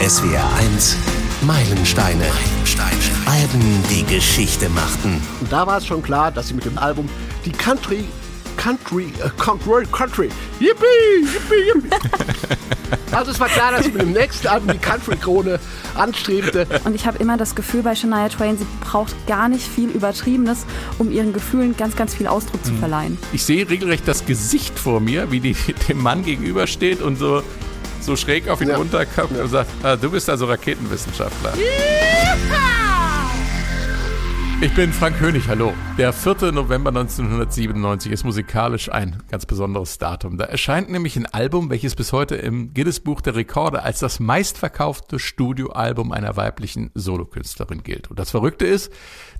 SWR 1 Meilensteine. Meilensteine. Alben, die Geschichte machten. Und da war es schon klar, dass sie mit dem Album die Country Country, äh, Country, Country, yippie, yippie, yippie. also es war klar, dass sie mit dem nächsten Album die Country-Krone anstrebte. Und ich habe immer das Gefühl bei Shania Twain, sie braucht gar nicht viel Übertriebenes, um ihren Gefühlen ganz, ganz viel Ausdruck zu verleihen. Ich sehe regelrecht das Gesicht vor mir, wie die dem Mann gegenübersteht und so, so schräg auf ihn Ja. runterkommt und sagt, ah, du bist also Raketenwissenschaftler. Ich bin Frank König, hallo. Der 4. November 1997 ist musikalisch ein ganz besonderes Datum. Da erscheint nämlich ein Album, welches bis heute im Guinness-Buch der Rekorde als das meistverkaufte Studioalbum einer weiblichen Solokünstlerin gilt. Und das Verrückte ist,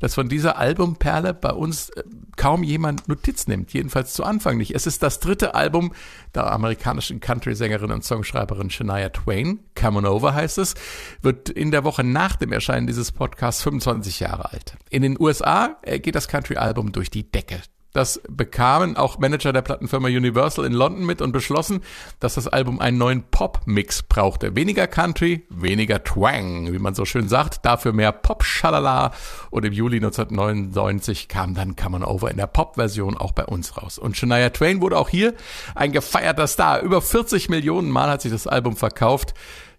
dass von dieser Albumperle bei uns äh, kaum jemand Notiz nimmt, jedenfalls zu Anfang nicht. Es ist das dritte Album der amerikanischen Country-Sängerin und Songschreiberin Shania Twain. Come On Over heißt es, wird in der Woche nach dem Erscheinen dieses Podcasts 25 Jahre alt. In den USA äh, geht das Country-Album durch die Decke. Das bekamen auch Manager der Plattenfirma Universal in London mit und beschlossen, dass das Album einen neuen Pop-Mix brauchte. Weniger Country, weniger Twang, wie man so schön sagt, dafür mehr Pop-Schalala. Und im Juli 1999 kam dann Come On Over in der Pop-Version auch bei uns raus. Und Shania Twain wurde auch hier ein gefeierter Star. Über 40 Millionen Mal hat sich das Album verkauft.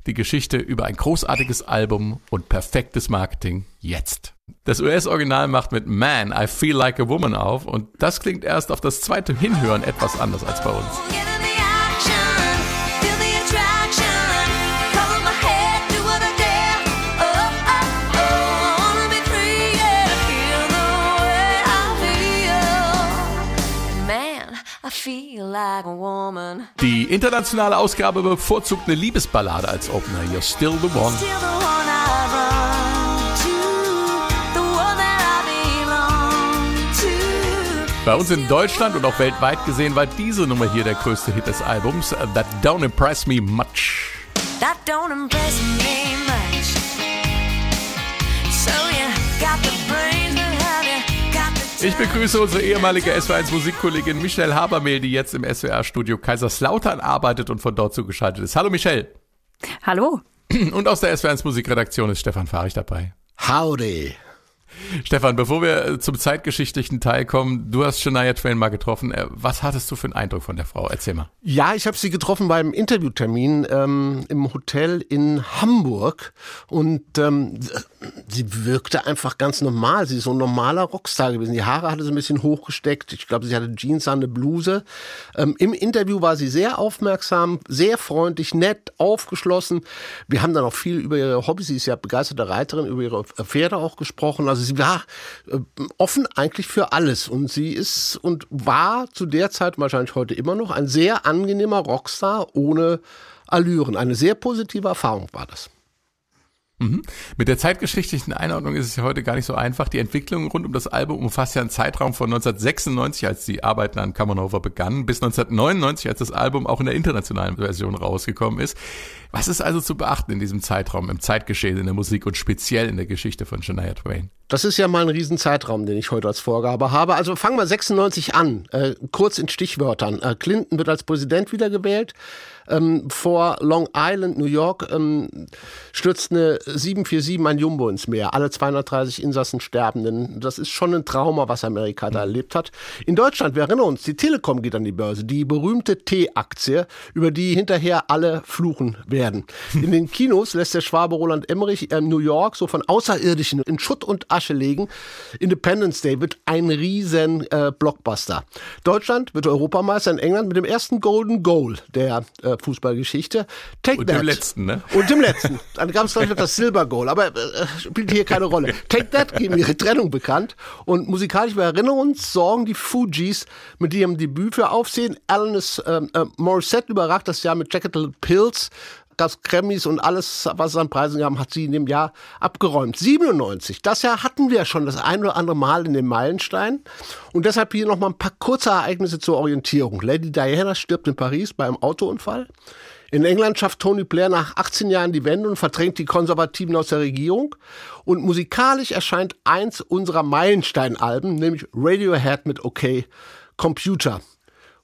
Die Geschichte über ein großartiges Album und perfektes Marketing jetzt. Das US-Original macht mit Man, I Feel Like a Woman auf und das klingt erst auf das zweite Hinhören etwas anders als bei uns. Die internationale Ausgabe bevorzugt eine Liebesballade als Opener. You're still the one. Bei uns in Deutschland und auch weltweit gesehen war diese Nummer hier der größte Hit des Albums. That Don't Impress Me Much. That don't impress me much. So you got the brains, Ich begrüße unsere ehemalige SW1 Musikkollegin Michelle Habermehl, die jetzt im SWR-Studio Kaiserslautern arbeitet und von dort zugeschaltet ist. Hallo Michelle. Hallo? Und aus der SW1 Musikredaktion ist Stefan Fahrig dabei. Howdy. Stefan, bevor wir zum zeitgeschichtlichen Teil kommen, du hast Shania Twain mal getroffen. Äh, Was hattest du für einen Eindruck von der Frau? Erzähl mal. Ja, ich habe sie getroffen beim Interviewtermin ähm, im Hotel in Hamburg und ähm, sie wirkte einfach ganz normal. Sie ist so ein normaler Rockstar gewesen. Die Haare hatte sie ein bisschen hochgesteckt. Ich glaube, sie hatte Jeans an, eine Bluse. Ähm, Im Interview war sie sehr aufmerksam, sehr freundlich, nett, aufgeschlossen. Wir haben dann auch viel über ihre Hobbys. Sie ist ja begeisterte Reiterin, über ihre Pferde auch gesprochen. Also sie war äh, offen eigentlich für alles und sie ist und war zu der Zeit wahrscheinlich heute immer noch ein sehr angenehmer Rockstar ohne Allüren. Eine sehr positive Erfahrung war das. Mit der zeitgeschichtlichen Einordnung ist es ja heute gar nicht so einfach. Die Entwicklung rund um das Album umfasst ja einen Zeitraum von 1996, als die Arbeiten an Come Over begannen, bis 1999, als das Album auch in der internationalen Version rausgekommen ist. Was ist also zu beachten in diesem Zeitraum, im Zeitgeschehen in der Musik und speziell in der Geschichte von Shania Twain? Das ist ja mal ein Riesenzeitraum, den ich heute als Vorgabe habe. Also fangen wir 96 an. Äh, kurz in Stichwörtern. Äh, Clinton wird als Präsident wiedergewählt. Ähm, vor Long Island, New York, ähm, stürzt eine 747 ein Jumbo ins Meer. Alle 230 Insassen sterben. Denn das ist schon ein Trauma, was Amerika da erlebt hat. In Deutschland, wir erinnern uns, die Telekom geht an die Börse. Die berühmte T-Aktie, über die hinterher alle fluchen werden. In den Kinos lässt der Schwabe Roland Emmerich äh, New York so von Außerirdischen in Schutt und Asche legen. Independence Day wird ein riesen äh, Blockbuster. Deutschland wird Europameister in England mit dem ersten Golden Goal der äh, Fußballgeschichte. Take Und that. dem letzten, ne? Und dem letzten. Dann gab es noch das Silber Goal, aber äh, spielt hier keine Rolle. Take That geben ihre Trennung bekannt. Und musikalisch, wir erinnern uns, sorgen die Fugees mit ihrem Debüt für Aufsehen. Alanis ähm, äh, Morissette überragt das Jahr mit Jacket Little Pills. Gab's Grammys und alles, was es an Preisen gab, hat sie in dem Jahr abgeräumt. 97, das Jahr hatten wir schon das ein oder andere Mal in den Meilenstein. Und deshalb hier nochmal ein paar kurze Ereignisse zur Orientierung. Lady Diana stirbt in Paris bei einem Autounfall. In England schafft Tony Blair nach 18 Jahren die Wende und verdrängt die Konservativen aus der Regierung. Und musikalisch erscheint eins unserer Meilenstein-Alben, nämlich Radiohead mit OK Computer.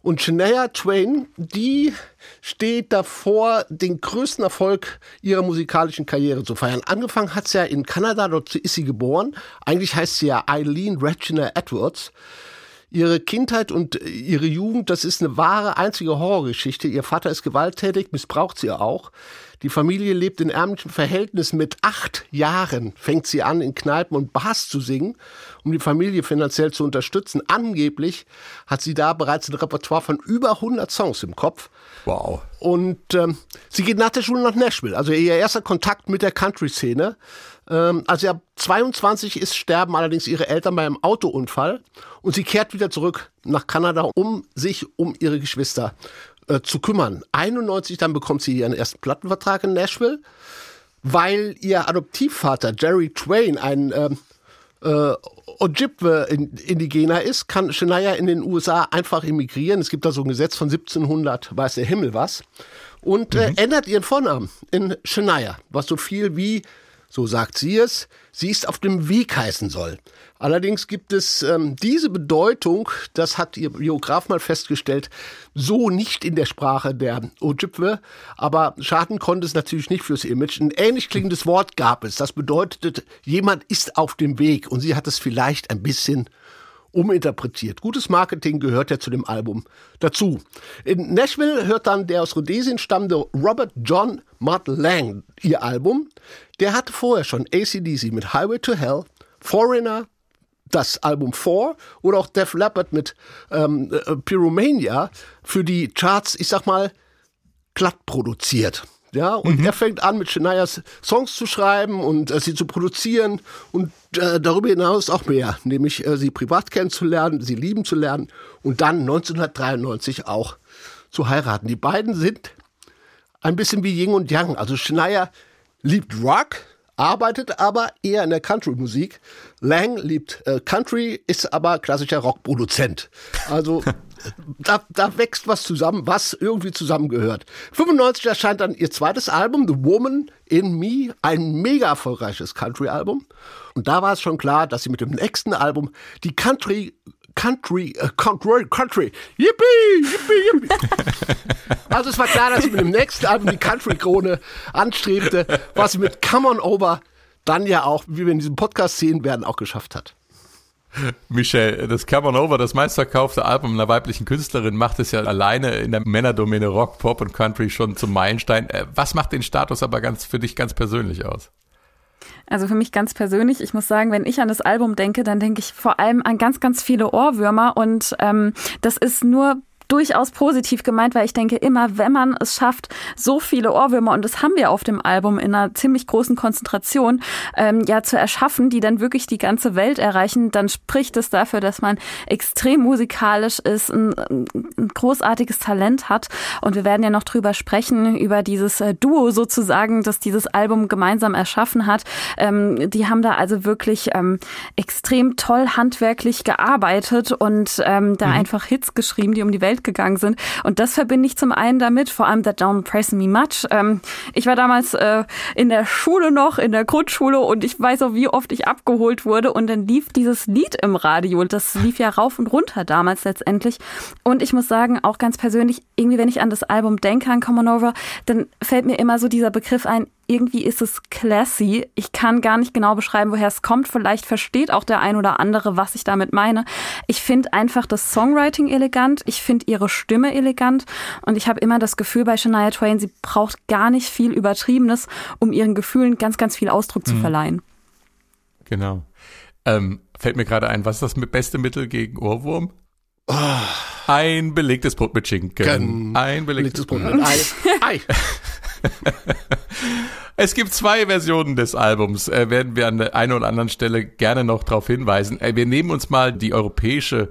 Und Shania Twain, die steht davor, den größten Erfolg ihrer musikalischen Karriere zu feiern. Angefangen hat sie ja in Kanada, dort ist sie geboren. Eigentlich heißt sie ja Eileen Regina Edwards. Ihre Kindheit und ihre Jugend, das ist eine wahre, einzige Horrorgeschichte. Ihr Vater ist gewalttätig, missbraucht sie auch. Die Familie lebt in ärmlichen Verhältnissen. Mit acht Jahren fängt sie an, in Kneipen und Bars zu singen, um die Familie finanziell zu unterstützen. Angeblich hat sie da bereits ein Repertoire von über 100 Songs im Kopf. Wow. Und ähm, sie geht nach der Schule nach Nashville. Also ihr erster Kontakt mit der Country-Szene. Ähm, als sie ab 22 ist, sterben allerdings ihre Eltern bei einem Autounfall. Und sie kehrt wieder zurück nach Kanada, um sich um ihre Geschwister äh, zu kümmern. 91 dann bekommt sie ihren ersten Plattenvertrag in Nashville, weil ihr Adoptivvater Jerry Twain ein ähm, äh, Ojibwe-Indigener ist, kann Shania in den USA einfach emigrieren. Es gibt da so ein Gesetz von 1700, weiß der Himmel was. Und äh, ändert ihren Vornamen in Shania, was so viel wie, so sagt sie es, sie ist auf dem Weg heißen soll. Allerdings gibt es ähm, diese Bedeutung, das hat ihr Biograf mal festgestellt, so nicht in der Sprache der Ojibwe, aber schaden konnte es natürlich nicht fürs Image. Ein ähnlich klingendes Wort gab es, das bedeutet, jemand ist auf dem Weg und sie hat es vielleicht ein bisschen uminterpretiert. Gutes Marketing gehört ja zu dem Album dazu. In Nashville hört dann der aus Rhodesien stammende Robert John Mutt Lang ihr Album. Der hatte vorher schon ACDC mit Highway to Hell, Foreigner, das Album 4 oder auch Def Leppard mit ähm, äh, Pyromania für die Charts, ich sag mal, glatt produziert. Ja, und er fängt an, mit Shanias Songs zu schreiben und äh, sie zu produzieren und äh, darüber hinaus auch mehr, nämlich äh, sie privat kennenzulernen, sie lieben zu lernen und dann 1993 auch zu heiraten. Die beiden sind ein bisschen wie Yin und Yang. Also Shania liebt Rock, arbeitet aber eher in der Country-Musik. Lang liebt äh, Country, ist aber klassischer Rockproduzent. Also da, da wächst was zusammen, was irgendwie zusammengehört. 95 erscheint dann ihr zweites Album, The Woman in Me, ein mega erfolgreiches Country-Album. Und da war es schon klar, dass sie mit dem nächsten Album die Country Country, äh, Country, Country, yippie, yippie, yippie. Also es war klar, dass sie mit dem nächsten Album die Country-Krone anstrebte, was sie mit Come On Over dann ja auch, wie wir in diesem Podcast sehen werden, auch geschafft hat. Michelle, das Come On Over, das meistverkaufte Album einer weiblichen Künstlerin, macht es ja alleine in der Männerdomäne Rock, Pop und Country schon zum Meilenstein. Äh, Was macht den Status aber ganz für dich ganz persönlich aus? Also für mich ganz persönlich, ich muss sagen, wenn ich an das Album denke, dann denke ich vor allem an ganz, ganz viele Ohrwürmer und ähm, das ist nur durchaus positiv gemeint, weil ich denke immer, wenn man es schafft, so viele Ohrwürmer, und das haben wir auf dem Album in einer ziemlich großen Konzentration, ähm, ja zu erschaffen, die dann wirklich die ganze Welt erreichen, dann spricht es dafür, dass man extrem musikalisch ist, ein, ein großartiges Talent hat. Und wir werden ja noch drüber sprechen, über dieses äh, Duo sozusagen, das dieses Album gemeinsam erschaffen hat. Ähm, die haben da also wirklich ähm, extrem toll handwerklich gearbeitet und ähm, da einfach Hits geschrieben, die um die Welt gegangen sind. Und das verbinde ich zum einen damit, vor allem That Don't Press Me Much. Ähm, ich war damals äh, in der Schule noch, in der Grundschule und ich weiß auch, wie oft ich abgeholt wurde und dann lief dieses Lied im Radio. Das lief ja rauf und runter damals letztendlich. Und ich muss sagen, auch ganz persönlich, irgendwie, wenn ich an das Album denke, an Come On Over, dann fällt mir immer so dieser Begriff ein, irgendwie ist es classy. Ich kann gar nicht genau beschreiben, woher es kommt. Vielleicht versteht auch der ein oder andere, was ich damit meine. Ich finde einfach das Songwriting elegant. Ich finde ihre Stimme elegant. Und ich habe immer das Gefühl bei Shania Twain, sie braucht gar nicht viel Übertriebenes, um ihren Gefühlen ganz, ganz viel Ausdruck zu verleihen. Genau. Ähm, fällt mir gerade ein, was ist das beste Mittel gegen Ohrwurm? Ein belegtes Brot mit Schinken. Ein belegtes Belegtes. Brot mit Ei. Ei. Es gibt zwei Versionen des Albums, äh, werden wir an der einen oder anderen Stelle gerne noch darauf hinweisen. Äh, wir nehmen uns mal die europäische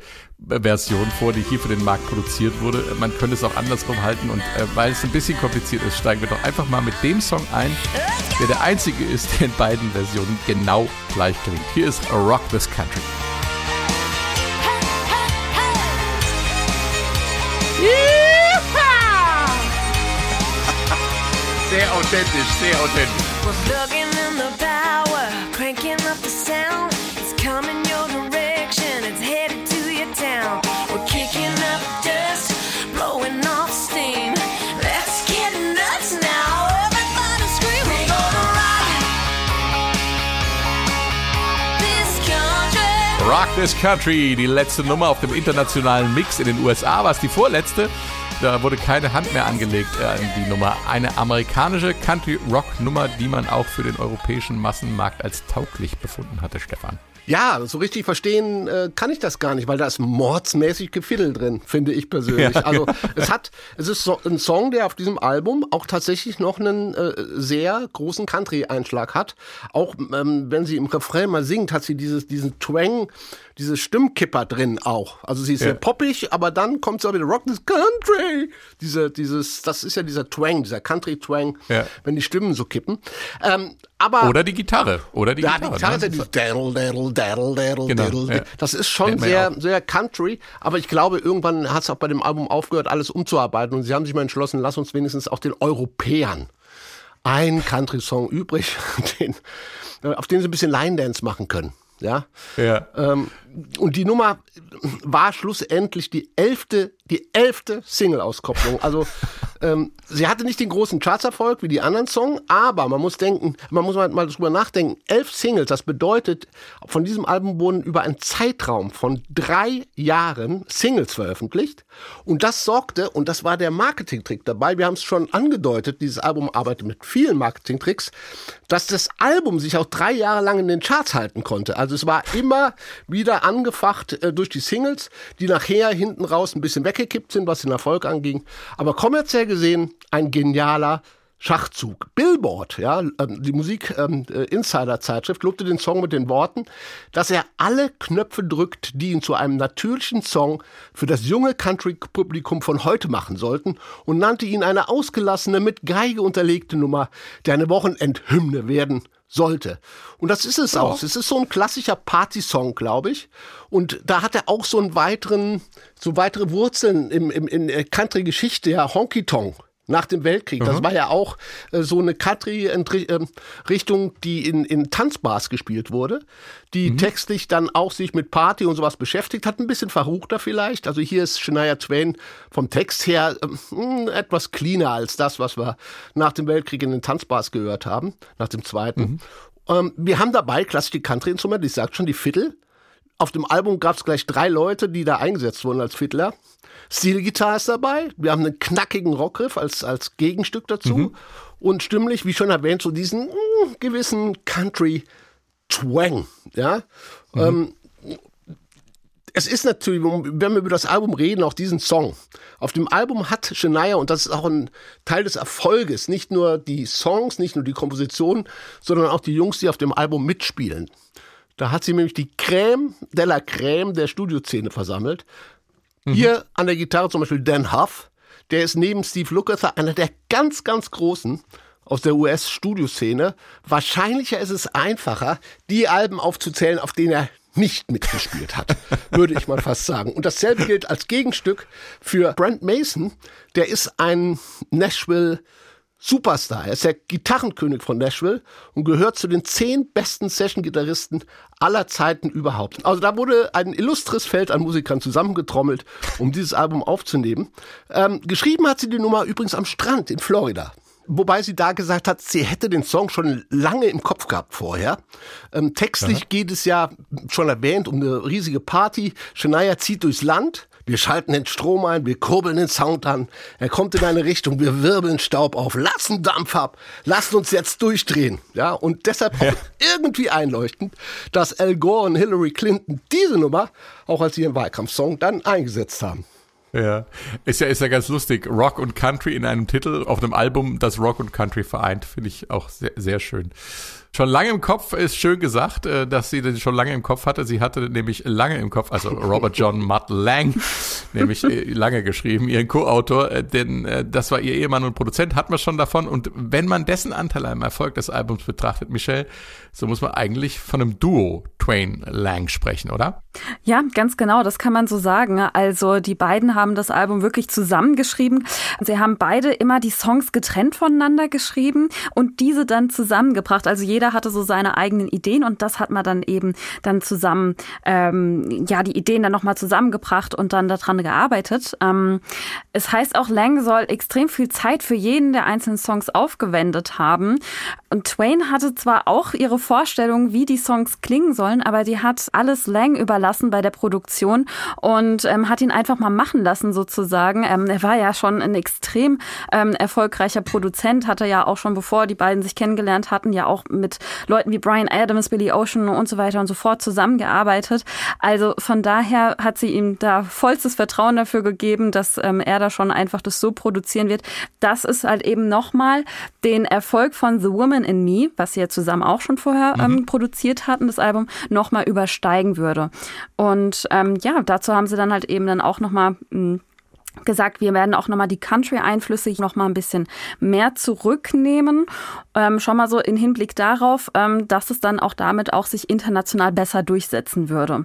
äh, Version vor, die hier für den Markt produziert wurde. Äh, Man könnte es auch andersrum halten und äh, weil es ein bisschen kompliziert ist, steigen wir doch einfach mal mit dem Song ein, der der einzige ist, der in beiden Versionen genau gleich klingt. Hier ist Rock This Country. sehr authentisch, sehr authentisch. Rock This Country, die letzte Nummer auf dem internationalen Mix in den USA, war es die vorletzte. Da wurde keine Hand mehr angelegt an die Nummer. Eine amerikanische Country-Rock-Nummer, die man auch für den europäischen Massenmarkt als tauglich befunden hatte, Stefan. Ja, so richtig verstehen äh, kann ich das gar nicht, weil da ist mordsmäßig Gefiddel drin, finde ich persönlich. Ja, also es hat, es ist so ein Song, der auf diesem Album auch tatsächlich noch einen äh, sehr großen Country-Einschlag hat. Auch ähm, wenn sie im Refrain mal singt, hat sie dieses, diesen Twang, diese Stimmkipper drin auch. Also sie ist Ja. sehr poppig, aber dann kommt sie auch wieder Rock this Country. Diese, dieses, das ist ja dieser Twang, dieser Country-Twang, Ja. wenn die Stimmen so kippen. Ähm, aber Oder die Gitarre. Oder die ja, Gitarre. die Gitarre ist ja ne? dieses daddle, daddle, daddle, daddle, Genau, daddle. ja. Das ist schon sehr, auch. sehr Country, aber ich glaube, irgendwann hat es auch bei dem Album aufgehört, alles umzuarbeiten und sie haben sich mal entschlossen, lass uns wenigstens auch den Europäern einen Country-Song übrig, den, auf den sie ein bisschen Line Dance machen können. Ja, Ja. ähm, und die Nummer war schlussendlich die elfte, die elfte Single-Auskopplung. Also ähm, sie hatte nicht den großen Chartserfolg wie die anderen Songs, aber man muss denken, man muss mal, drüber nachdenken. Elf Singles, das bedeutet, von diesem Album wurden über einen Zeitraum von drei Jahren Singles veröffentlicht. Und das sorgte, und das war der Marketingtrick dabei, wir haben es schon angedeutet, dieses Album arbeitet mit vielen Marketingtricks, dass das Album sich auch drei Jahre lang in den Charts halten konnte. Also es war immer wieder angefacht äh, durch die Singles, die nachher hinten raus ein bisschen weggekippt sind, was den Erfolg anging. Aber kommerziell gesehen ein genialer Schachzug. Billboard, ja, ähm, die Musik ähm, äh, Insider Zeitschrift lobte den Song mit den Worten, dass er alle Knöpfe drückt, die ihn zu einem natürlichen Song für das junge Country-Publikum von heute machen sollten und nannte ihn eine ausgelassene, mit Geige unterlegte Nummer, die eine Wochenendhymne werden sollte. Und das ist es auch. Es ist so ein klassischer Party-Song, glaube ich. Und da hat er auch so einen weiteren, so weitere Wurzeln im, im, in der Country-Geschichte, ja, Honky Tonk. Nach dem Weltkrieg. Das war ja auch äh, so eine Country-Richtung, die in, in Tanzbars gespielt wurde, die textlich dann auch sich mit Party und sowas beschäftigt hat. Ein bisschen verruchter vielleicht. Also hier ist Shania Twain vom Text her ähm, etwas cleaner als das, was wir nach dem Weltkrieg in den Tanzbars gehört haben, nach dem zweiten. Ähm, wir haben dabei klassische Country-Instrumente, ich sag schon, die Fiddle. Auf dem Album gab es gleich drei Leute, die da eingesetzt wurden als Fiddler. Steel-Gitarre ist dabei. Wir haben einen knackigen Rockriff als, als Gegenstück dazu. Und stimmlich, wie schon erwähnt, so diesen mm, gewissen Country-Twang. Ja? Ähm, es ist natürlich, wenn wir über das Album reden, auch diesen Song. Auf dem Album hat Shania, und das ist auch ein Teil des Erfolges, nicht nur die Songs, nicht nur die Komposition, sondern auch die Jungs, die auf dem Album mitspielen. Da hat sie nämlich die Crème de la Crème der Studioszene versammelt. Hier an der Gitarre zum Beispiel Dan Huff, der ist neben Steve Lukather einer der ganz, ganz großen aus der US-Studioszene. Wahrscheinlicher ist es einfacher, die Alben aufzuzählen, auf denen er nicht mitgespielt hat, würde ich mal fast sagen. Und dasselbe gilt als Gegenstück für Brent Mason. Der ist ein Nashville Superstar. Er ist der Gitarrenkönig von Nashville und gehört zu den zehn besten Session-Gitarristen aller Zeiten überhaupt. Also da wurde ein illustres Feld an Musikern zusammengetrommelt, um dieses Album aufzunehmen. Ähm, geschrieben hat sie die Nummer übrigens am Strand in Florida. Wobei sie da gesagt hat, sie hätte den Song schon lange im Kopf gehabt vorher. Ähm, textlich geht es ja, schon erwähnt, um eine riesige Party. Shania zieht durchs Land. Wir schalten den Strom ein, wir kurbeln den Sound an. Er kommt in eine Richtung, wir wirbeln Staub auf, lassen Dampf ab, lassen uns jetzt durchdrehen. Ja, und deshalb auch irgendwie einleuchtend, dass Al Gore und Hillary Clinton diese Nummer auch als ihren Wahlkampfsong dann eingesetzt haben. Ja, ist ja, ist ja ganz lustig. Rock und Country in einem Titel auf einem Album, das Rock und Country vereint, finde ich auch sehr, sehr schön. Schon lange im Kopf ist schön gesagt, äh, dass sie den schon lange im Kopf hatte. Sie hatte nämlich lange im Kopf, also Robert John Mutt Lang, nämlich äh, lange geschrieben, ihren Co-Autor, äh, denn das war ihr Ehemann und Produzent, hat man schon davon. Und wenn man dessen Anteil am Erfolg des Albums betrachtet, Michelle, so muss man eigentlich von einem Duo Twain Lang sprechen, oder? Ja, ganz genau, das kann man so sagen. Also die beiden haben das Album wirklich zusammengeschrieben. Sie haben beide immer die Songs getrennt voneinander geschrieben und diese dann zusammengebracht. Also jeder hatte so seine eigenen Ideen und das hat man dann eben dann zusammen, ähm, ja, die Ideen dann nochmal zusammengebracht und dann daran gearbeitet. Ähm, es heißt auch, Lang soll extrem viel Zeit für jeden der einzelnen Songs aufgewendet haben. Und Twain hatte zwar auch ihre Vorstellung, wie die Songs klingen sollen, aber die hat alles Lang überlassen bei der Produktion und ähm, hat ihn einfach mal machen lassen sozusagen. Ähm, er war ja schon ein extrem ähm, erfolgreicher Produzent, hatte ja auch schon bevor die beiden sich kennengelernt hatten, ja auch mit Leuten wie Brian Adams, Billy Ocean und so weiter und so fort zusammengearbeitet. Also von daher hat sie ihm da vollstes Vertrauen dafür gegeben, dass ähm, er da schon einfach das so produzieren wird. Das ist halt eben nochmal den Erfolg von The Woman in Me, was sie ja zusammen auch schon vorher ähm, produziert hatten, das Album, nochmal übersteigen würde. Und ähm, ja, dazu haben sie dann halt eben dann auch nochmal gesagt, wir werden auch nochmal die Country-Einflüsse nochmal ein bisschen mehr zurücknehmen. Ähm, schon mal so in Hinblick darauf, ähm, dass es dann auch damit auch sich international besser durchsetzen würde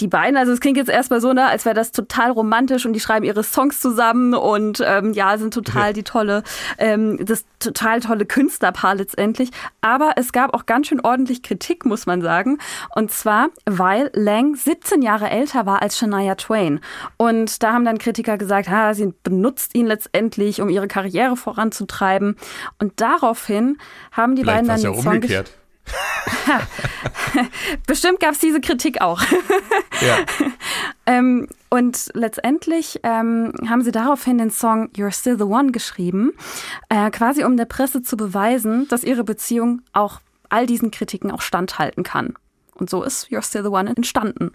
die beiden, also es klingt jetzt erstmal so, ne, als wäre das total romantisch und die schreiben ihre Songs zusammen und ähm, ja, sind total die tolle, ähm, das total tolle Künstlerpaar letztendlich. Aber es gab auch ganz schön ordentlich Kritik, muss man sagen. Und zwar, weil Lang 17 Jahre älter war als Shania Twain. Und da haben dann Kritiker gesagt, ha, sie benutzt ihn letztendlich, um ihre Karriere voranzutreiben. Und daraufhin haben die Vielleicht beiden dann ja den Song umgekehrt. Bestimmt gab es diese Kritik auch. Ja. Ähm, und letztendlich ähm, haben sie daraufhin den Song You're Still the One geschrieben, äh, quasi um der Presse zu beweisen, dass ihre Beziehung auch all diesen Kritiken auch standhalten kann. Und so ist You're Still the One entstanden.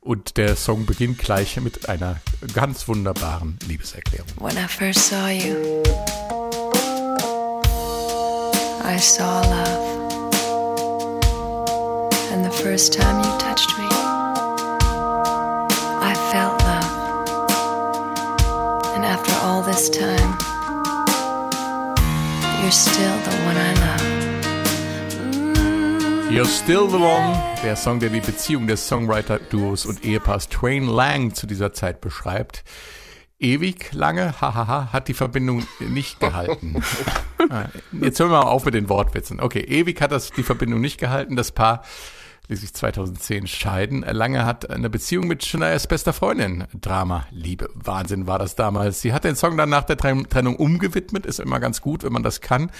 Und der Song beginnt gleich mit einer ganz wunderbaren Liebeserklärung. When I first saw you, I saw love. And the first time you touched me, I felt love. And after all this time, you're still the one I love. You're Still the One, der Song, der die Beziehung des Songwriter-Duos und Ehepaars Twain Lang zu dieser Zeit beschreibt. Ewig lange, hahaha, hat die Verbindung nicht gehalten. Ah, Jetzt hören wir mal auf mit den Wortwitzen. Okay, ewig hat das die Verbindung nicht gehalten. Das Paar ließ sich 2010 scheiden. Lange hat eine Beziehung mit Shanias bester Freundin. Drama, Liebe, Wahnsinn war das damals. Sie hat den Song dann nach der Tren- Trennung umgewidmet. Ist immer ganz gut, wenn man das kann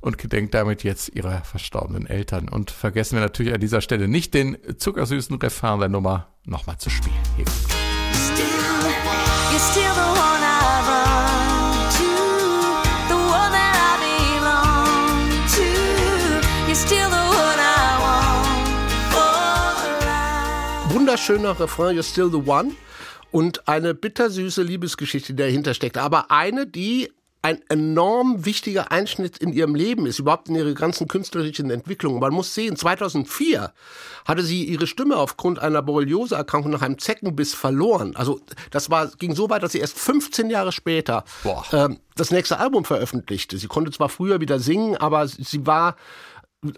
und gedenkt damit jetzt ihrer verstorbenen Eltern. Und vergessen wir natürlich an dieser Stelle nicht den zuckersüßen Refrain der Nummer nochmal zu spielen. Hier still Wunderschöner Refrain, You're Still the One. Und eine bittersüße Liebesgeschichte, die dahinter steckt. Aber eine, die ein enorm wichtiger Einschnitt in ihrem Leben ist, überhaupt in ihrer ganzen künstlerischen Entwicklung. Man muss sehen, 2004 hatte sie ihre Stimme aufgrund einer Borreliose-Erkrankung nach einem Zeckenbiss verloren. Also das war, ging so weit, dass sie erst 15 Jahre später ähm, das nächste Album veröffentlichte. Sie konnte zwar früher wieder singen, aber sie war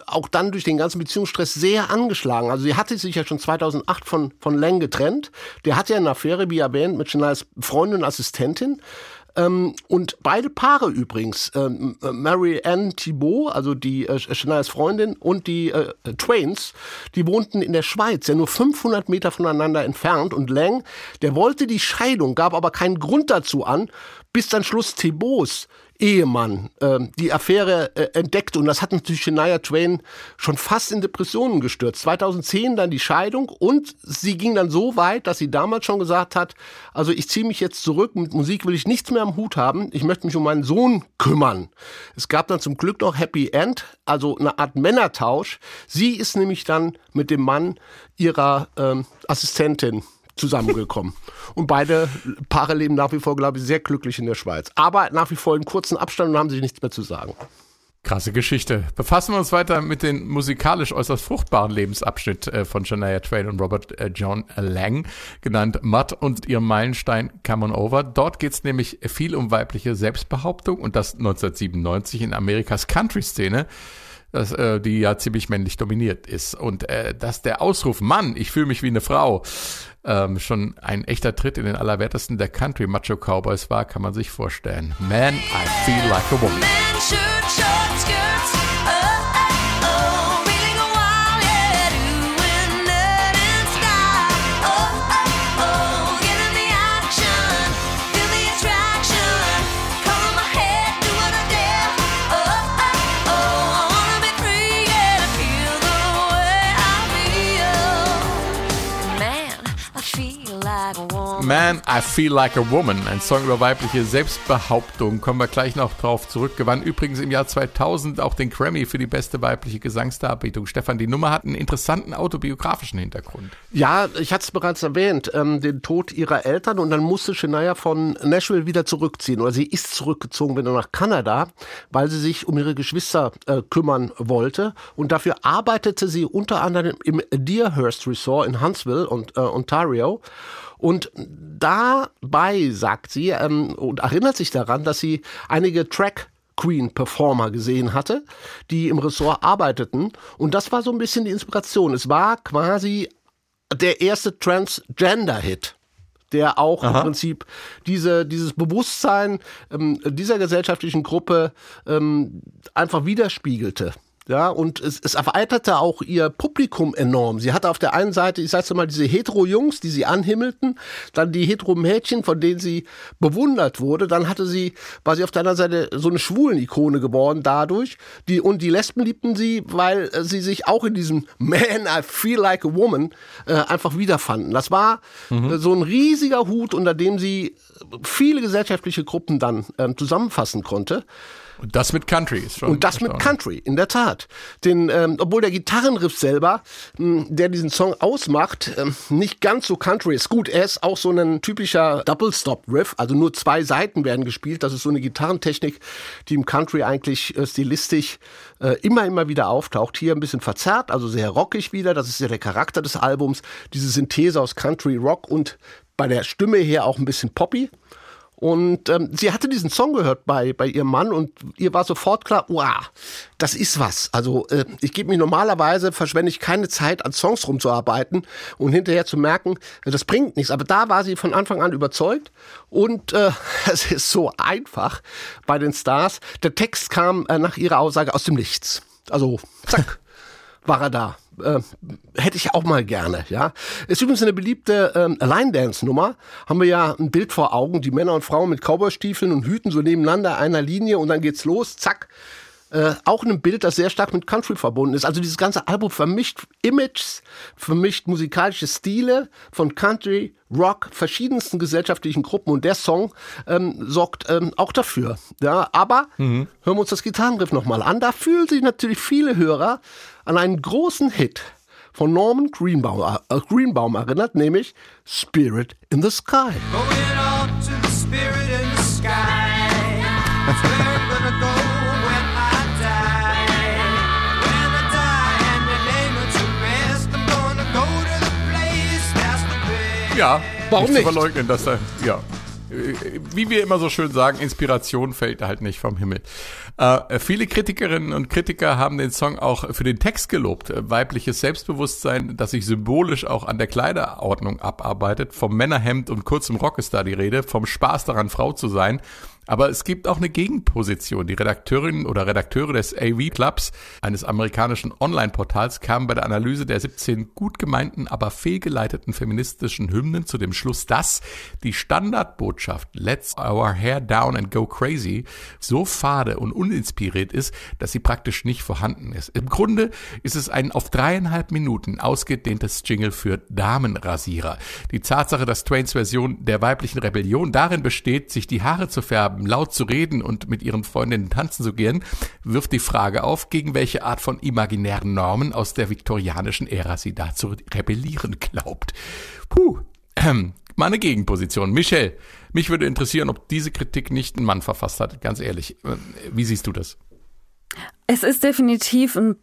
auch dann durch den ganzen Beziehungsstress sehr angeschlagen. Also sie hatte sich ja schon 2008 von, von Lang getrennt. Der hatte ja eine Affäre, wie erwähnt, mit Shanias Freundin und Assistentin. Ähm, und beide Paare übrigens, ähm, äh, Mary Ann Thibault, also die äh, Shanias Freundin und die äh, Twains, die wohnten in der Schweiz, ja nur 500 Meter voneinander entfernt. Und Lang, der wollte die Scheidung, gab aber keinen Grund dazu an, bis dann Schluss Thibaults Ehemann ähm, die Affäre äh, entdeckte. Und das hat natürlich Shania Twain schon fast in Depressionen gestürzt. 2010 dann die Scheidung und sie ging dann so weit, dass sie damals schon gesagt hat, also ich ziehe mich jetzt zurück, mit Musik will ich nichts mehr am Hut haben, ich möchte mich um meinen Sohn kümmern. Es gab dann zum Glück noch Happy End, also eine Art Männertausch. Sie ist nämlich dann mit dem Mann ihrer ähm, Assistentin zusammengekommen. Und beide Paare leben nach wie vor, glaube ich, sehr glücklich in der Schweiz. Aber nach wie vor in kurzen Abstand und haben sich nichts mehr zu sagen. Krasse Geschichte. Befassen wir uns weiter mit dem musikalisch äußerst fruchtbaren Lebensabschnitt äh, von Shania Twain und Robert äh, John Lang, genannt Mutt und ihrem Meilenstein Come On Over. Dort geht es nämlich viel um weibliche Selbstbehauptung und das 1997 in Amerikas Country-Szene, äh, die ja ziemlich männlich dominiert ist. Und dass der Ausruf, Mann, ich fühle mich wie eine Frau, ähm, schon ein echter Tritt in den Allerwertesten der Country Macho Cowboys war, kann man sich vorstellen. Man, I feel like a woman. Man, I Feel Like a Woman, ein Song über weibliche Selbstbehauptung. Kommen wir gleich noch drauf zurück. Gewann übrigens im Jahr 2000 auch den Grammy für die beste weibliche Gesangsdarbietung. Stefan, die Nummer hat einen interessanten autobiografischen Hintergrund. Ja, ich hatte es bereits erwähnt, ähm, den Tod ihrer Eltern und dann musste Shania von Nashville wieder zurückziehen oder sie ist zurückgezogen wieder nach Kanada, weil sie sich um ihre Geschwister äh, kümmern wollte und dafür arbeitete sie unter anderem im Deerhurst Resort in Huntsville und äh, Ontario und dabei sagt sie ähm, und erinnert sich daran, dass sie einige Track Queen Performer gesehen hatte, die im Ressort arbeiteten. Und das war so ein bisschen die Inspiration. Es war quasi der erste Transgender-Hit der auch im Prinzip diese, dieses Bewusstsein ähm, dieser gesellschaftlichen Gruppe ähm, einfach widerspiegelte. Ja, und es, es erweiterte auch ihr Publikum enorm. Sie hatte auf der einen Seite, ich sag's mal, diese Hetero-Jungs, die sie anhimmelten, dann die Hetero-Mädchen, von denen sie bewundert wurde. Dann hatte sie, war sie auf der anderen Seite so eine Schwulen-Ikone geworden dadurch. Die, und die Lesben liebten sie, weil äh, sie sich auch in diesem Man, I feel like a woman äh, einfach wiederfanden. Das war äh, so ein riesiger Hut, unter dem sie viele gesellschaftliche Gruppen dann ähm, zusammenfassen konnte. Und das mit Country ist schon. Und das mit. Country, in der Tat. Den, ähm, obwohl der Gitarrenriff selber, mh, der diesen Song ausmacht, ähm, nicht ganz so Country ist. Gut, er ist auch so ein typischer Double-Stop-Riff, also nur zwei Seiten werden gespielt. Das ist so eine Gitarrentechnik, die im Country eigentlich äh, stilistisch äh, immer, immer wieder auftaucht. Hier ein bisschen verzerrt, also sehr rockig wieder. Das ist ja der Charakter des Albums. Diese Synthese aus Country, Rock und bei der Stimme her auch ein bisschen poppy. Und ähm, sie hatte diesen Song gehört bei, bei ihrem Mann und ihr war sofort klar, wow, das ist was. Also äh, ich gebe mir normalerweise, verschwende ich keine Zeit, an Songs rumzuarbeiten und hinterher zu merken, äh, das bringt nichts. Aber da war sie von Anfang an überzeugt und äh, es ist so einfach bei den Stars. Der Text kam äh, nach ihrer Aussage aus dem Nichts. Also zack, war er da. Äh, hätte ich auch mal gerne, ja. Ist übrigens eine beliebte ähm, Line-Dance-Nummer. Haben wir ja ein Bild vor Augen, die Männer und Frauen mit Cowboystiefeln und Hüten so nebeneinander einer Linie und dann geht's los, zack. Äh, auch ein Bild, das sehr stark mit Country verbunden ist. Also dieses ganze Album vermischt Images, vermischt musikalische Stile von Country, Rock, verschiedensten gesellschaftlichen Gruppen und der Song ähm, sorgt ähm, auch dafür. Ja, aber hören wir uns das Gitarrenriff nochmal an. Da fühlen sich natürlich viele Hörer an einen großen Hit von Norman Greenbaum, äh, Greenbaum erinnert, nämlich Spirit in the Sky. Ja, Warum nicht, zu verleugnen, dass da, ja. Wie wir immer so schön sagen, Inspiration fällt halt nicht vom Himmel. Äh, viele Kritikerinnen und Kritiker haben den Song auch für den Text gelobt. Äh, weibliches Selbstbewusstsein, das sich symbolisch auch an der Kleiderordnung abarbeitet. Vom Männerhemd und kurzem Rock ist da die Rede, vom Spaß daran, Frau zu sein. Aber es gibt auch eine Gegenposition. Die Redakteurin oder Redakteure des AV Clubs, eines amerikanischen Online-Portals, kamen bei der Analyse der 17 gut gemeinten, aber fehlgeleiteten feministischen Hymnen zu dem Schluss, dass die Standardbotschaft Let's our hair down and go crazy so fade und uninspiriert ist, dass sie praktisch nicht vorhanden ist. Im Grunde ist es ein auf dreieinhalb Minuten ausgedehntes Jingle für Damenrasierer. Die Tatsache, dass Twains Version der weiblichen Rebellion darin besteht, sich die Haare zu färben, laut zu reden und mit ihren Freundinnen tanzen zu gehen, wirft die Frage auf, gegen welche Art von imaginären Normen aus der viktorianischen Ära sie da zu rebellieren glaubt. Puh, ähm, mal eine Gegenposition. Michelle, mich würde interessieren, ob diese Kritik nicht ein Mann verfasst hat, ganz ehrlich. Äh, Wie siehst du das? Es ist definitiv ein,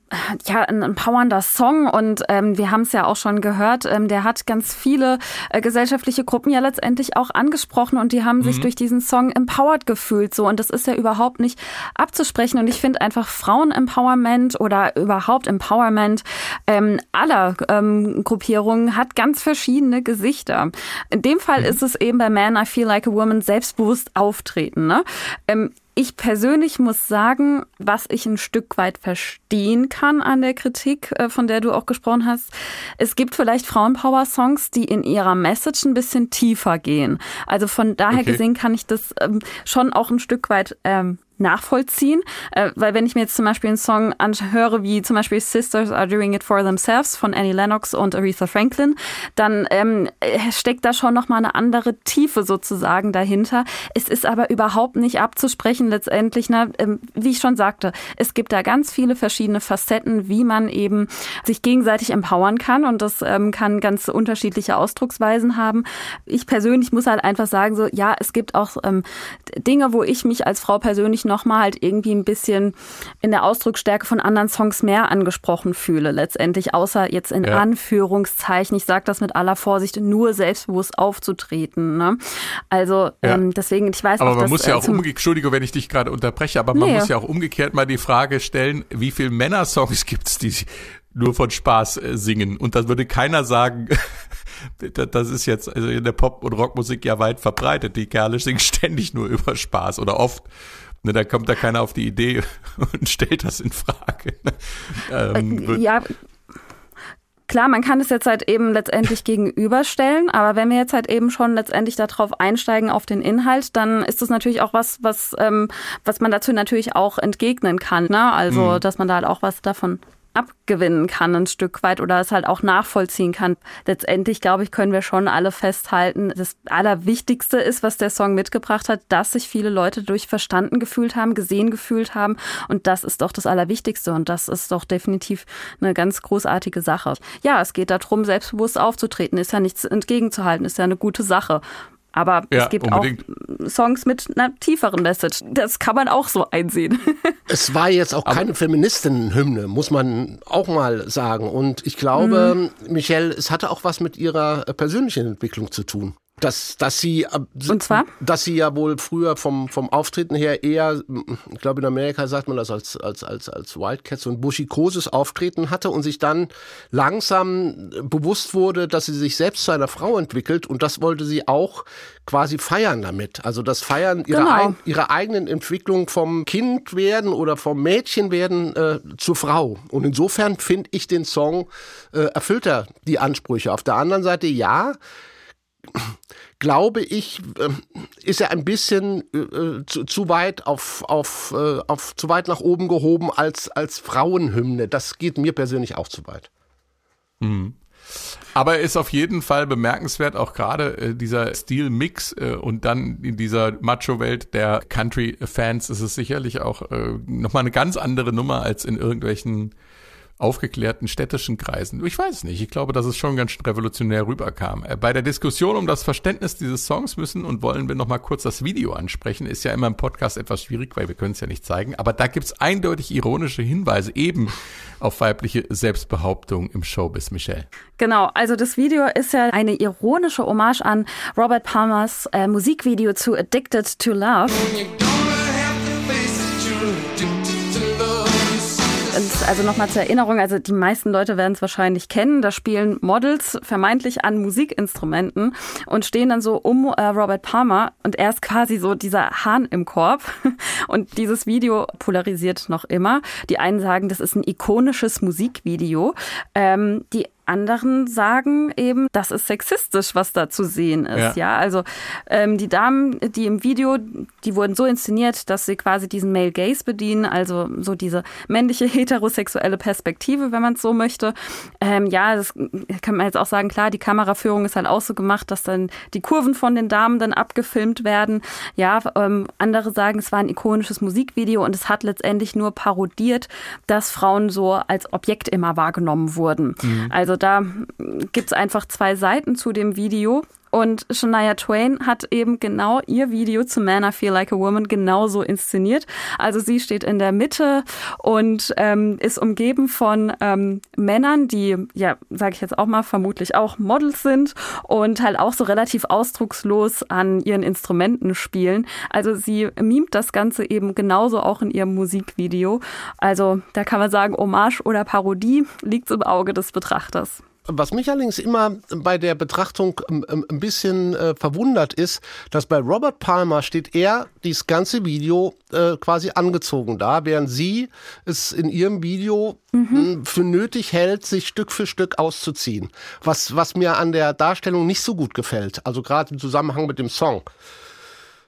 ja, ein empowernder Song und ähm, wir haben es ja auch schon gehört, ähm, der hat ganz viele äh, gesellschaftliche Gruppen ja letztendlich auch angesprochen und die haben sich durch diesen Song empowered gefühlt so und das ist ja überhaupt nicht abzusprechen und ich finde einfach Frauen-Empowerment oder überhaupt Empowerment ähm, aller ähm, Gruppierungen hat ganz verschiedene Gesichter. In dem Fall ist es eben bei Man I Feel Like a Woman selbstbewusst auftreten. Ne? Ähm, ich persönlich muss sagen, was ich ein Stück weit verstehen kann an der Kritik, äh, von der du auch gesprochen hast. Es gibt vielleicht Frauenpower-Songs, die in ihrer Message ein bisschen tiefer gehen. Also von daher Okay. gesehen kann ich das ähm, schon auch ein Stück weit ähm, nachvollziehen, äh, weil wenn ich mir jetzt zum Beispiel einen Song anhöre, wie zum Beispiel Sisters Are Doing It For Themselves von Annie Lennox und Aretha Franklin, dann ähm, steckt da schon nochmal eine andere Tiefe sozusagen dahinter. Es ist aber überhaupt nicht abzusprechen letztendlich, ne, ähm, wie ich schon sagte, es gibt da ganz viele verschiedene Facetten, wie man eben sich gegenseitig empowern kann und das ähm, kann ganz unterschiedliche Ausdrucksweisen haben. Ich persönlich muss halt einfach sagen, so ja, es gibt auch ähm, Dinge, wo ich mich als Frau persönlich nochmal halt irgendwie ein bisschen in der Ausdrucksstärke von anderen Songs mehr angesprochen fühle, letztendlich, außer jetzt in Ja. Anführungszeichen, ich sage das mit aller Vorsicht, nur selbstbewusst aufzutreten. Ne? Also Ja. ähm, deswegen, ich weiß Aber auch, man dass, muss ja äh, auch umgekehrt, Entschuldigung, wenn ich dich gerade unterbreche, aber man Nee. muss ja auch umgekehrt mal die Frage stellen, wie viele Männersongs gibt es, die nur von Spaß äh, singen? Und da würde keiner sagen, da- das ist jetzt also in der Pop- und Rockmusik ja weit verbreitet. Die Kerle singen ständig nur über Spaß oder oft. Ne, da kommt da keiner auf die Idee und stellt das in Frage. Ähm, wird- ja, klar, man kann es jetzt halt eben letztendlich gegenüberstellen, aber wenn wir jetzt halt eben schon letztendlich darauf einsteigen auf den Inhalt, dann ist das natürlich auch was, was, ähm, was man dazu natürlich auch entgegnen kann. Ne? Also, dass man da halt auch was davon abgewinnen kann ein Stück weit oder es halt auch nachvollziehen kann. Letztendlich, glaube ich, können wir schon alle festhalten, das Allerwichtigste ist, was der Song mitgebracht hat, dass sich viele Leute durch verstanden gefühlt haben, gesehen gefühlt haben und das ist doch das Allerwichtigste und das ist doch definitiv eine ganz großartige Sache. Ja, es geht darum, selbstbewusst aufzutreten, ist ja nichts entgegenzuhalten, ist ja eine gute Sache. Aber Ja, es gibt unbedingt. auch Songs mit einer tieferen Message. Das kann man auch so einsehen. Es war jetzt auch keine Feministinnenhymne, muss man auch mal sagen. Und ich glaube, Michelle, es hatte auch was mit ihrer persönlichen Entwicklung zu tun. Dass, dass sie, äh, Und zwar? dass sie ja wohl früher vom, vom Auftreten her eher, ich glaube in Amerika sagt man das als, als, als, als Wildcat, so ein buschikoses Auftreten hatte und sich dann langsam bewusst wurde, dass sie sich selbst zu einer Frau entwickelt und das wollte sie auch quasi feiern damit. Also das Feiern ihrer, Genau. ein, ihrer eigenen Entwicklung vom Kind werden oder vom Mädchen werden äh, zur Frau. Und insofern finde ich den Song äh, erfüllt er die Ansprüche. Auf der anderen Seite ja, glaube ich, ähm, ist er ein bisschen äh, zu, zu weit auf, auf, äh, auf zu weit nach oben gehoben als, als Frauenhymne. Das geht mir persönlich auch zu weit. Aber ist auf jeden Fall bemerkenswert, auch gerade äh, dieser Stilmix äh, und dann in dieser Macho-Welt der Country-Fans ist es sicherlich auch äh, nochmal eine ganz andere Nummer als in irgendwelchen aufgeklärten städtischen Kreisen. Ich weiß nicht, ich glaube, dass es schon ganz revolutionär rüberkam. Äh, Bei der Diskussion um das Verständnis dieses Songs müssen und wollen wir nochmal kurz das Video ansprechen. Ist ja immer im Podcast etwas schwierig, weil wir können es ja nicht zeigen. Aber da gibt's eindeutig ironische Hinweise eben auf weibliche Selbstbehauptung im Showbiz, Michelle. Genau, also das Video ist ja eine ironische Hommage an Robert Palmers äh, Musikvideo zu Addicted to Love. Also nochmal zur Erinnerung, also die meisten Leute werden es wahrscheinlich kennen, da spielen Models vermeintlich an Musikinstrumenten und stehen dann so um äh, Robert Palmer und er ist quasi so dieser Hahn im Korb. Und dieses Video polarisiert noch immer. Die einen sagen, das ist ein ikonisches Musikvideo, ähm, die anderen sagen eben, das ist sexistisch, was da zu sehen ist. Ja. Ja, also ähm, die Damen, die im Video, die wurden so inszeniert, dass sie quasi diesen Male Gaze bedienen, also so diese männliche heterosexuelle Perspektive, wenn man es so möchte. Ähm, ja, das kann man jetzt auch sagen, klar, die Kameraführung ist halt auch so gemacht, dass dann die Kurven von den Damen dann abgefilmt werden. Ja, ähm, andere sagen, es war ein ikonisches Musikvideo und es hat letztendlich nur parodiert, dass Frauen so als Objekt immer wahrgenommen wurden. Also da gibt's einfach zwei Seiten zu dem Video. Und Shania Twain hat eben genau ihr Video zu Man I Feel Like a Woman genauso inszeniert. Also sie steht in der Mitte und ähm, ist umgeben von ähm, Männern, die, ja, sage ich jetzt auch mal, vermutlich auch Models sind und halt auch so relativ ausdruckslos an ihren Instrumenten spielen. Also sie mimt das Ganze eben genauso auch in ihrem Musikvideo. Also da kann man sagen, Hommage oder Parodie liegt im Auge des Betrachters. Was mich allerdings immer bei der Betrachtung ähm, ähm, ein bisschen äh, verwundert ist, dass bei Robert Palmer steht er dieses ganze Video äh, quasi angezogen da, während sie es in ihrem Video mh, für nötig hält, sich Stück für Stück auszuziehen. Was, was mir an der Darstellung nicht so gut gefällt, also gerade im Zusammenhang mit dem Song.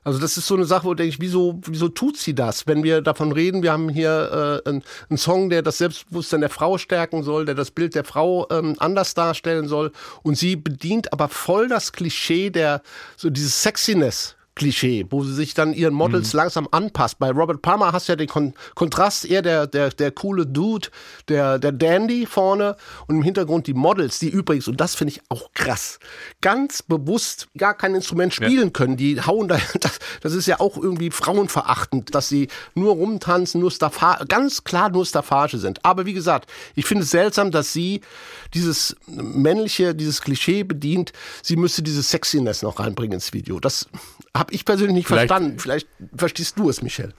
Also das ist so eine Sache, wo denke ich, wieso, wieso tut sie das? Wenn wir davon reden, wir haben hier äh, einen, Song, der das Selbstbewusstsein der Frau stärken soll, der das Bild der Frau ähm, anders darstellen soll und sie bedient aber voll das Klischee der, so dieses Sexiness. Klischee, wo sie sich dann ihren Models langsam anpasst. Bei Robert Palmer hast du ja den Kon Kontrast, eher der, der, der coole Dude, der, der Dandy vorne und im Hintergrund die Models, die übrigens, und das finde ich auch krass, ganz bewusst gar kein Instrument spielen können. Die hauen da, das, das ist ja auch irgendwie frauenverachtend, dass sie nur rumtanzen, nur Staffage, ganz klar nur Staffage sind. Aber wie gesagt, ich finde es seltsam, dass sie dieses männliche, dieses Klischee bedient, sie müsste dieses Sexiness noch reinbringen ins Video. Das habe ich persönlich nicht Vielleicht- verstanden. Vielleicht verstehst du es, Michelle.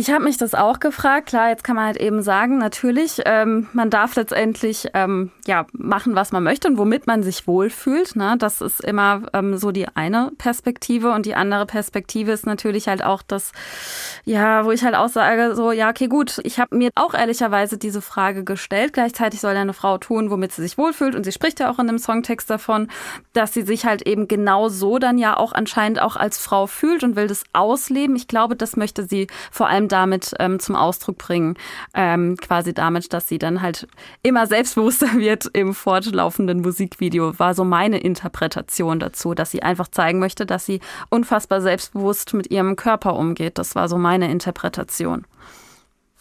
Ich habe mich das auch gefragt. Klar, jetzt kann man halt eben sagen, natürlich, ähm, man darf letztendlich ähm, ja machen, was man möchte und womit man sich wohlfühlt. Ne? Das ist immer ähm, so die eine Perspektive und die andere Perspektive ist natürlich halt auch das, ja, wo ich halt auch sage, so ja, okay, gut. Ich habe mir auch ehrlicherweise diese Frage gestellt. Gleichzeitig soll eine Frau tun, womit sie sich wohlfühlt und sie spricht ja auch in dem Songtext davon, dass sie sich halt eben genau so dann ja auch anscheinend auch als Frau fühlt und will das ausleben. Ich glaube, das möchte sie vor allem damit ähm, zum Ausdruck bringen, ähm, quasi damit, dass sie dann halt immer selbstbewusster wird im fortlaufenden Musikvideo, war so meine Interpretation dazu, dass sie einfach zeigen möchte, dass sie unfassbar selbstbewusst mit ihrem Körper umgeht. Das war so meine Interpretation.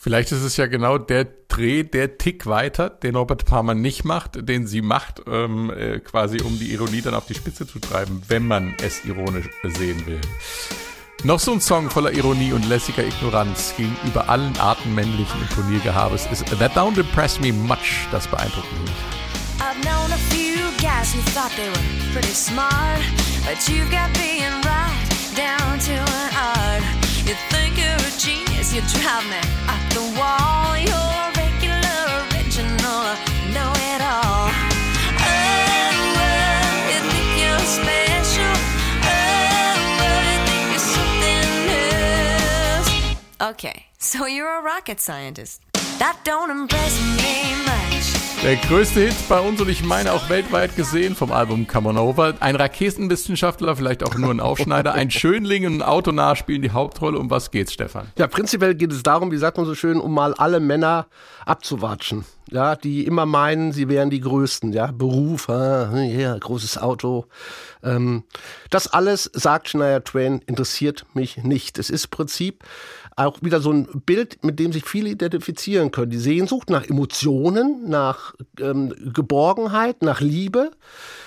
Vielleicht ist es ja genau der Dreh, der Tick weiter, den Robert Palmer nicht macht, den sie macht, ähm, äh, quasi um die Ironie dann auf die Spitze zu treiben, wenn man es ironisch sehen will. Noch so ein Song voller Ironie und lässiger Ignoranz gegenüber allen Arten männlichen Imponiergehabes ist That Don't Impress Me Much, das beeindruckt mich. I've known a few guys who thought they were pretty smart, but you got being right down to an art. You think you're a genius, you drive me up the wall. You're Okay, so you're a rocket scientist. That don't impress me much. Der größte Hit bei uns und ich meine auch weltweit gesehen vom Album Come On Over. Ein Raketenwissenschaftler, vielleicht auch nur ein Aufschneider, ein Schönling und ein Autonah spielen die Hauptrolle. Um was geht's, Stefan? Ja, prinzipiell geht es darum, wie sagt man so schön, um mal alle Männer abzuwatschen. Ja, die immer meinen, sie wären die Größten. Ja, Beruf, ah, ja, großes Auto. Ähm, das alles, sagt Shania Twain, interessiert mich nicht. Es ist Prinzip auch wieder so ein Bild, mit dem sich viele identifizieren können. Die Sehnsucht nach Emotionen, nach ähm, Geborgenheit, nach Liebe,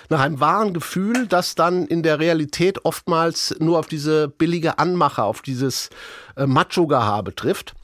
nach einem wahren Gefühl, das dann in der Realität oftmals nur auf diese billige Anmache, auf dieses äh, Macho-Gehabe trifft.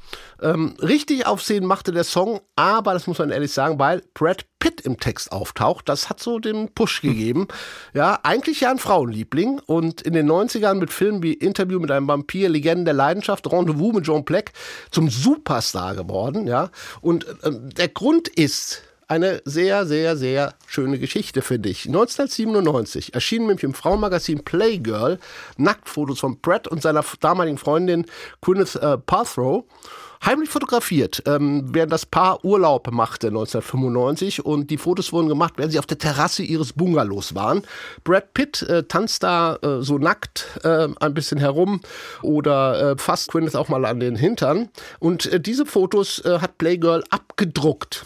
Ähm, richtig Aufsehen machte der Song, aber das muss man ehrlich sagen, weil Brad Pitt im Text auftaucht. Das hat so den Push gegeben. Ja, eigentlich ja ein Frauenliebling und in den 90ern mit Filmen wie Interview mit einem Vampir, Legenden der Leidenschaft, Rendezvous mit John Black zum Superstar geworden. Ja, und ähm, der Grund ist, eine sehr, sehr, sehr schöne Geschichte, finde ich. 1997 erschienen nämlich im Frauenmagazin Playgirl Nacktfotos von Brad und seiner damaligen Freundin Gwyneth äh, Paltrow. Heimlich fotografiert, ähm, während das Paar Urlaub machte 1995 und die Fotos wurden gemacht, während sie auf der Terrasse ihres Bungalows waren. Brad Pitt äh, tanzt da äh, so nackt äh, ein bisschen herum oder äh, fasst Gwyneth auch mal an den Hintern. Und äh, diese Fotos äh, hat Playgirl abgedruckt.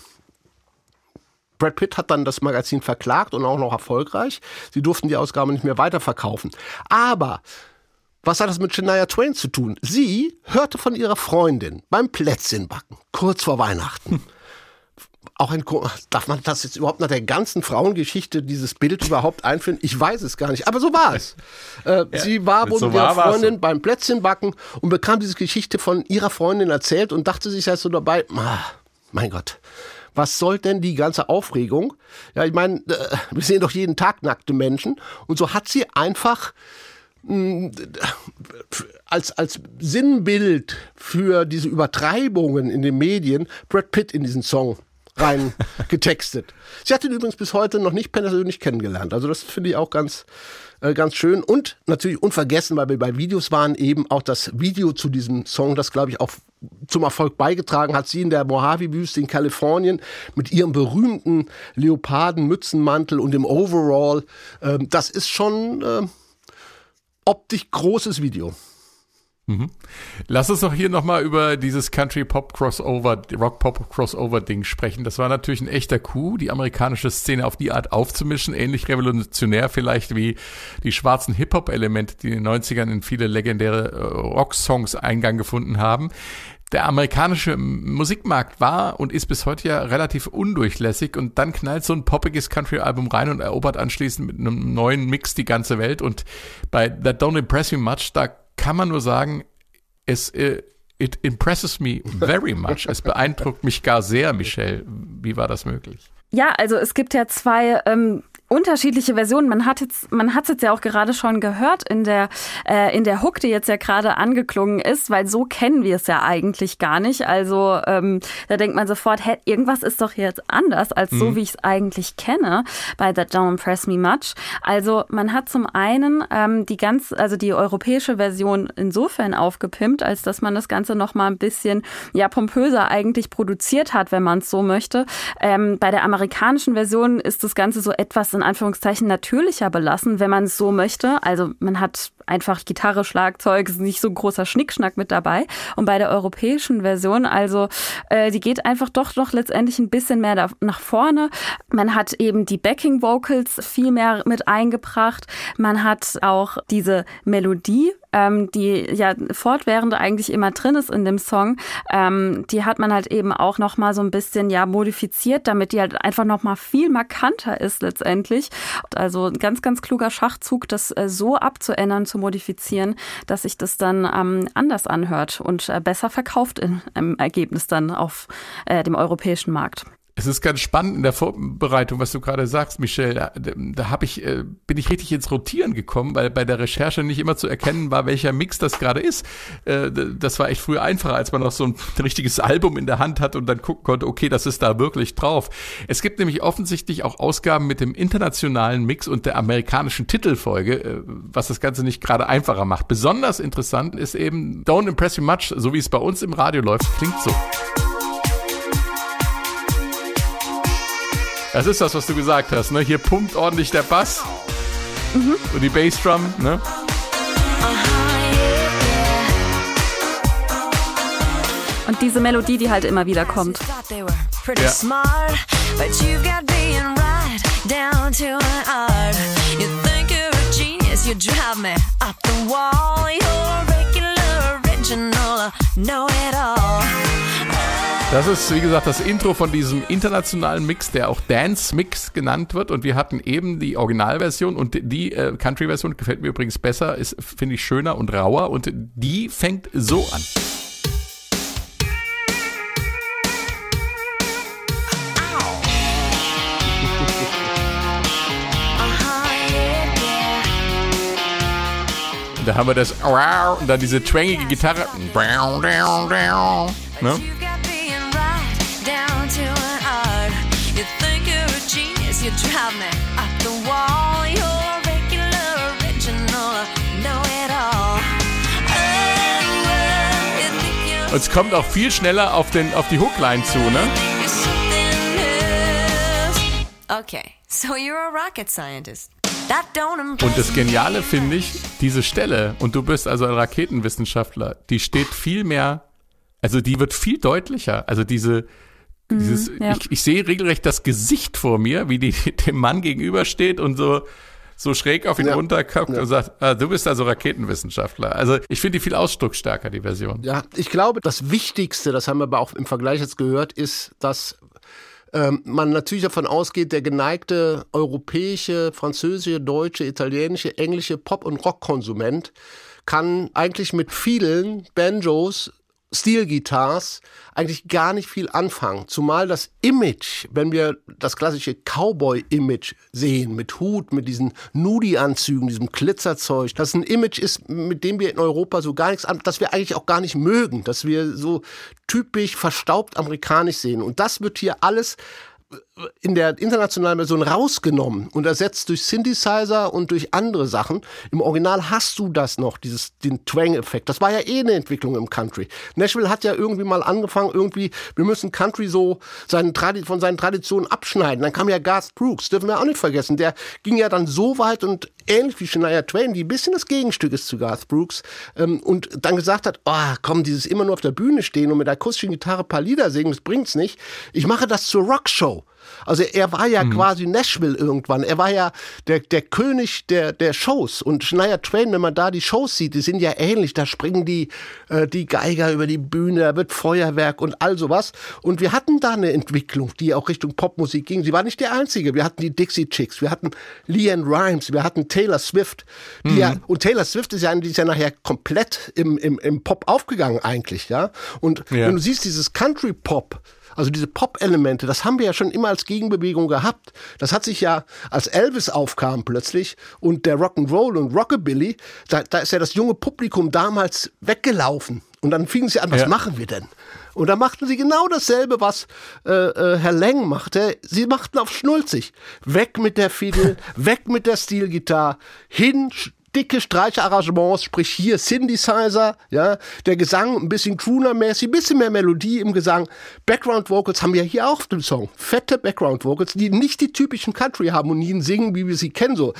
Brad Pitt hat dann das Magazin verklagt und auch noch erfolgreich. Sie durften die Ausgabe nicht mehr weiterverkaufen. Aber was hat das mit Shania Twain zu tun? Sie hörte von ihrer Freundin beim Plätzchenbacken, kurz vor Weihnachten. Auch ein, darf man das jetzt überhaupt nach der ganzen Frauengeschichte dieses Bild überhaupt einführen? Ich weiß es gar nicht, aber so war es. Äh, sie war wohl so mit ihrer Freundin so. beim Plätzchenbacken und bekam diese Geschichte von ihrer Freundin erzählt und dachte sich erst so dabei, ah, mein Gott, was soll denn die ganze Aufregung? Ja, ich meine, äh, wir sehen doch jeden Tag nackte Menschen und so hat sie einfach als, als Sinnbild für diese Übertreibungen in den Medien Brad Pitt in diesen Song rein getextet. Sie hat ihn übrigens bis heute noch nicht persönlich kennengelernt. Also das finde ich auch ganz, äh, ganz schön. Und natürlich unvergessen, weil wir bei Videos waren, eben auch das Video zu diesem Song, das glaube ich auch zum Erfolg beigetragen hat. Sie in der Mojave-Wüste in Kalifornien mit ihrem berühmten Leoparden-Mützenmantel und dem Overall. Ähm, das ist schon... Äh, optisch großes Video. Lass uns doch hier nochmal über dieses Country Pop Crossover, Rock Pop Crossover Ding sprechen. Das war natürlich ein echter Coup, die amerikanische Szene auf die Art aufzumischen. Ähnlich revolutionär vielleicht wie die schwarzen Hip-Hop-Elemente, die in den 90ern in viele legendäre äh, Rock-Songs Eingang gefunden haben. Der amerikanische Musikmarkt war und ist bis heute ja relativ undurchlässig und dann knallt so ein poppiges Country-Album rein und erobert anschließend mit einem neuen Mix die ganze Welt. Und bei That Don't Impress Me Much, da kann man nur sagen, es äh, it impresses me very much. Es beeindruckt mich gar sehr, Michelle. Wie war das möglich? Ja, also es gibt ja zwei ähm, unterschiedliche Versionen. Man hat jetzt, man hat es jetzt ja auch gerade schon gehört in der äh, in der Hook, die jetzt ja gerade angeklungen ist, weil so kennen wir es ja eigentlich gar nicht. Also ähm, da denkt man sofort, hä, irgendwas ist doch jetzt anders als so, wie ich es eigentlich kenne bei That Don't Impress Me Much. Also man hat zum einen ähm, die ganz, also die europäische Version insofern aufgepimpt, als dass man das Ganze noch mal ein bisschen ja pompöser eigentlich produziert hat, wenn man es so möchte. Ähm, bei der amerikanischen Version ist das Ganze so etwas in Anführungszeichen natürlicher belassen, wenn man es so möchte. Also man hat einfach Gitarre, Schlagzeug, ist nicht so ein großer Schnickschnack mit dabei. Und bei der europäischen Version, also äh, die geht einfach doch noch letztendlich ein bisschen mehr da, nach vorne. Man hat eben die Backing Vocals viel mehr mit eingebracht. Man hat auch diese Melodie ähm, die ja fortwährend eigentlich immer drin ist in dem Song, ähm, die hat man halt eben auch noch mal so ein bisschen ja modifiziert, damit die halt einfach noch mal viel markanter ist letztendlich. Also ein ganz ganz kluger Schachzug, das äh, so abzuändern, zu modifizieren, dass sich das dann ähm, anders anhört und äh, besser verkauft im Ergebnis dann auf äh, dem europäischen Markt. Es ist ganz spannend in der Vorbereitung, was du gerade sagst, Michelle. Da, da hab ich, äh, bin ich richtig ins Rotieren gekommen, weil bei der Recherche nicht immer zu erkennen war, welcher Mix das gerade ist. Äh, das war echt früher einfacher, als man noch so ein richtiges Album in der Hand hat und dann gucken konnte, okay, das ist da wirklich drauf. Es gibt nämlich offensichtlich auch Ausgaben mit dem internationalen Mix und der amerikanischen Titelfolge, äh, was das Ganze nicht gerade einfacher macht. Besonders interessant ist eben Don't Impress You Much, so wie es bei uns im Radio läuft, klingt so. Das ist das, was du gesagt hast, ne? Hier pumpt ordentlich der Bass und die Bassdrum, ne? Und diese Melodie, die halt immer wieder kommt. Thought they were pretty Yeah. smart, but you've got being right down to an art. You think you're a genius, you drive me up the wall. You're regular, original, know it all. Das ist, wie gesagt, das Intro von diesem internationalen Mix, der auch Dance Mix genannt wird. Und wir hatten eben die Originalversion und die äh, Country-Version gefällt mir übrigens besser, ist, finde ich, schöner und rauer. Und die fängt so an. Da haben wir das und dann diese twangige Gitarre. Ne? You drive me up the wall. You're regular, original, know it all. Und es kommt auch viel schneller auf, den, auf die Hookline zu, ne? Okay, so you're a rocket scientist. That don't impress Und das Geniale finde ich, diese Stelle, und du bist also ein Raketenwissenschaftler, die steht viel mehr, also die wird viel deutlicher. Also diese, dieses, ja. ich, ich sehe regelrecht das Gesicht vor mir, wie die dem Mann gegenübersteht und so, so schräg auf ihn Ja. runterguckt Ja. und sagt, ah, du bist also Raketenwissenschaftler. Also ich finde die viel ausdrucksstärker, die Version. Ja, ich glaube, das Wichtigste, das haben wir aber auch im Vergleich jetzt gehört, ist, dass ähm, man natürlich davon ausgeht, der geneigte europäische, französische, deutsche, italienische, englische Pop- und Rockkonsument kann eigentlich mit vielen Banjos Steel-Guitars eigentlich gar nicht viel anfangen. Zumal das Image, wenn wir das klassische Cowboy-Image sehen, mit Hut, mit diesen Nudi-Anzügen, diesem Glitzerzeug, das ein Image ist, mit dem wir in Europa so gar nichts an, das wir eigentlich auch gar nicht mögen, dass wir so typisch verstaubt amerikanisch sehen. Und das wird hier alles in der internationalen Version rausgenommen und ersetzt durch Synthesizer und durch andere Sachen. Im Original hast du das noch, dieses, den Twang-Effekt. Das war ja eh eine Entwicklung im Country. Nashville hat ja irgendwie mal angefangen, irgendwie, wir müssen Country so seinen von seinen Traditionen abschneiden. Dann kam ja Garth Brooks, dürfen wir auch nicht vergessen. Der ging ja dann so weit und ähnlich wie Shania Twain, die ein bisschen das Gegenstück ist zu Garth Brooks, ähm, und dann gesagt hat, oh, komm, dieses immer nur auf der Bühne stehen und mit der akustischen Gitarre ein paar Lieder singen, das bringt's nicht. Ich mache das zur Rockshow. Also er war ja quasi Nashville irgendwann. Er war ja der, der König der, der Shows. Und Shania Twain, wenn man da die Shows sieht, die sind ja ähnlich. Da springen die, äh, die Geiger über die Bühne, da wird Feuerwerk und all sowas. Und wir hatten da eine Entwicklung, die auch Richtung Popmusik ging. Sie war nicht der einzige. Wir hatten die Dixie Chicks, wir hatten Leanne Rhymes, wir hatten Taylor Swift. Die ja, und Taylor Swift ist ja, die ist ja nachher komplett im, im, im Pop aufgegangen eigentlich. ja. Und Ja. wenn du siehst, dieses Country Pop, also diese Pop-Elemente, das haben wir ja schon immer als Gegenbewegung gehabt. Das hat sich ja, als Elvis aufkam plötzlich und der Rock'n'Roll und Rockabilly, da, da ist ja das junge Publikum damals weggelaufen. Und dann fingen sie an, was Ja. machen wir denn? Und da machten sie genau dasselbe, was äh, äh, Herr Leng machte. Sie machten auf Schnulzig. Weg mit der Fiddle, weg mit der Stilgitarre, hin dicke Streicherarrangements, sprich hier Synthesizer, ja, der Gesang ein bisschen crooner-mäßig, ein bisschen mehr Melodie im Gesang. Background Vocals haben wir hier auch auf dem Song. Fette Background Vocals, die nicht die typischen Country-Harmonien singen, wie wir sie kennen, so.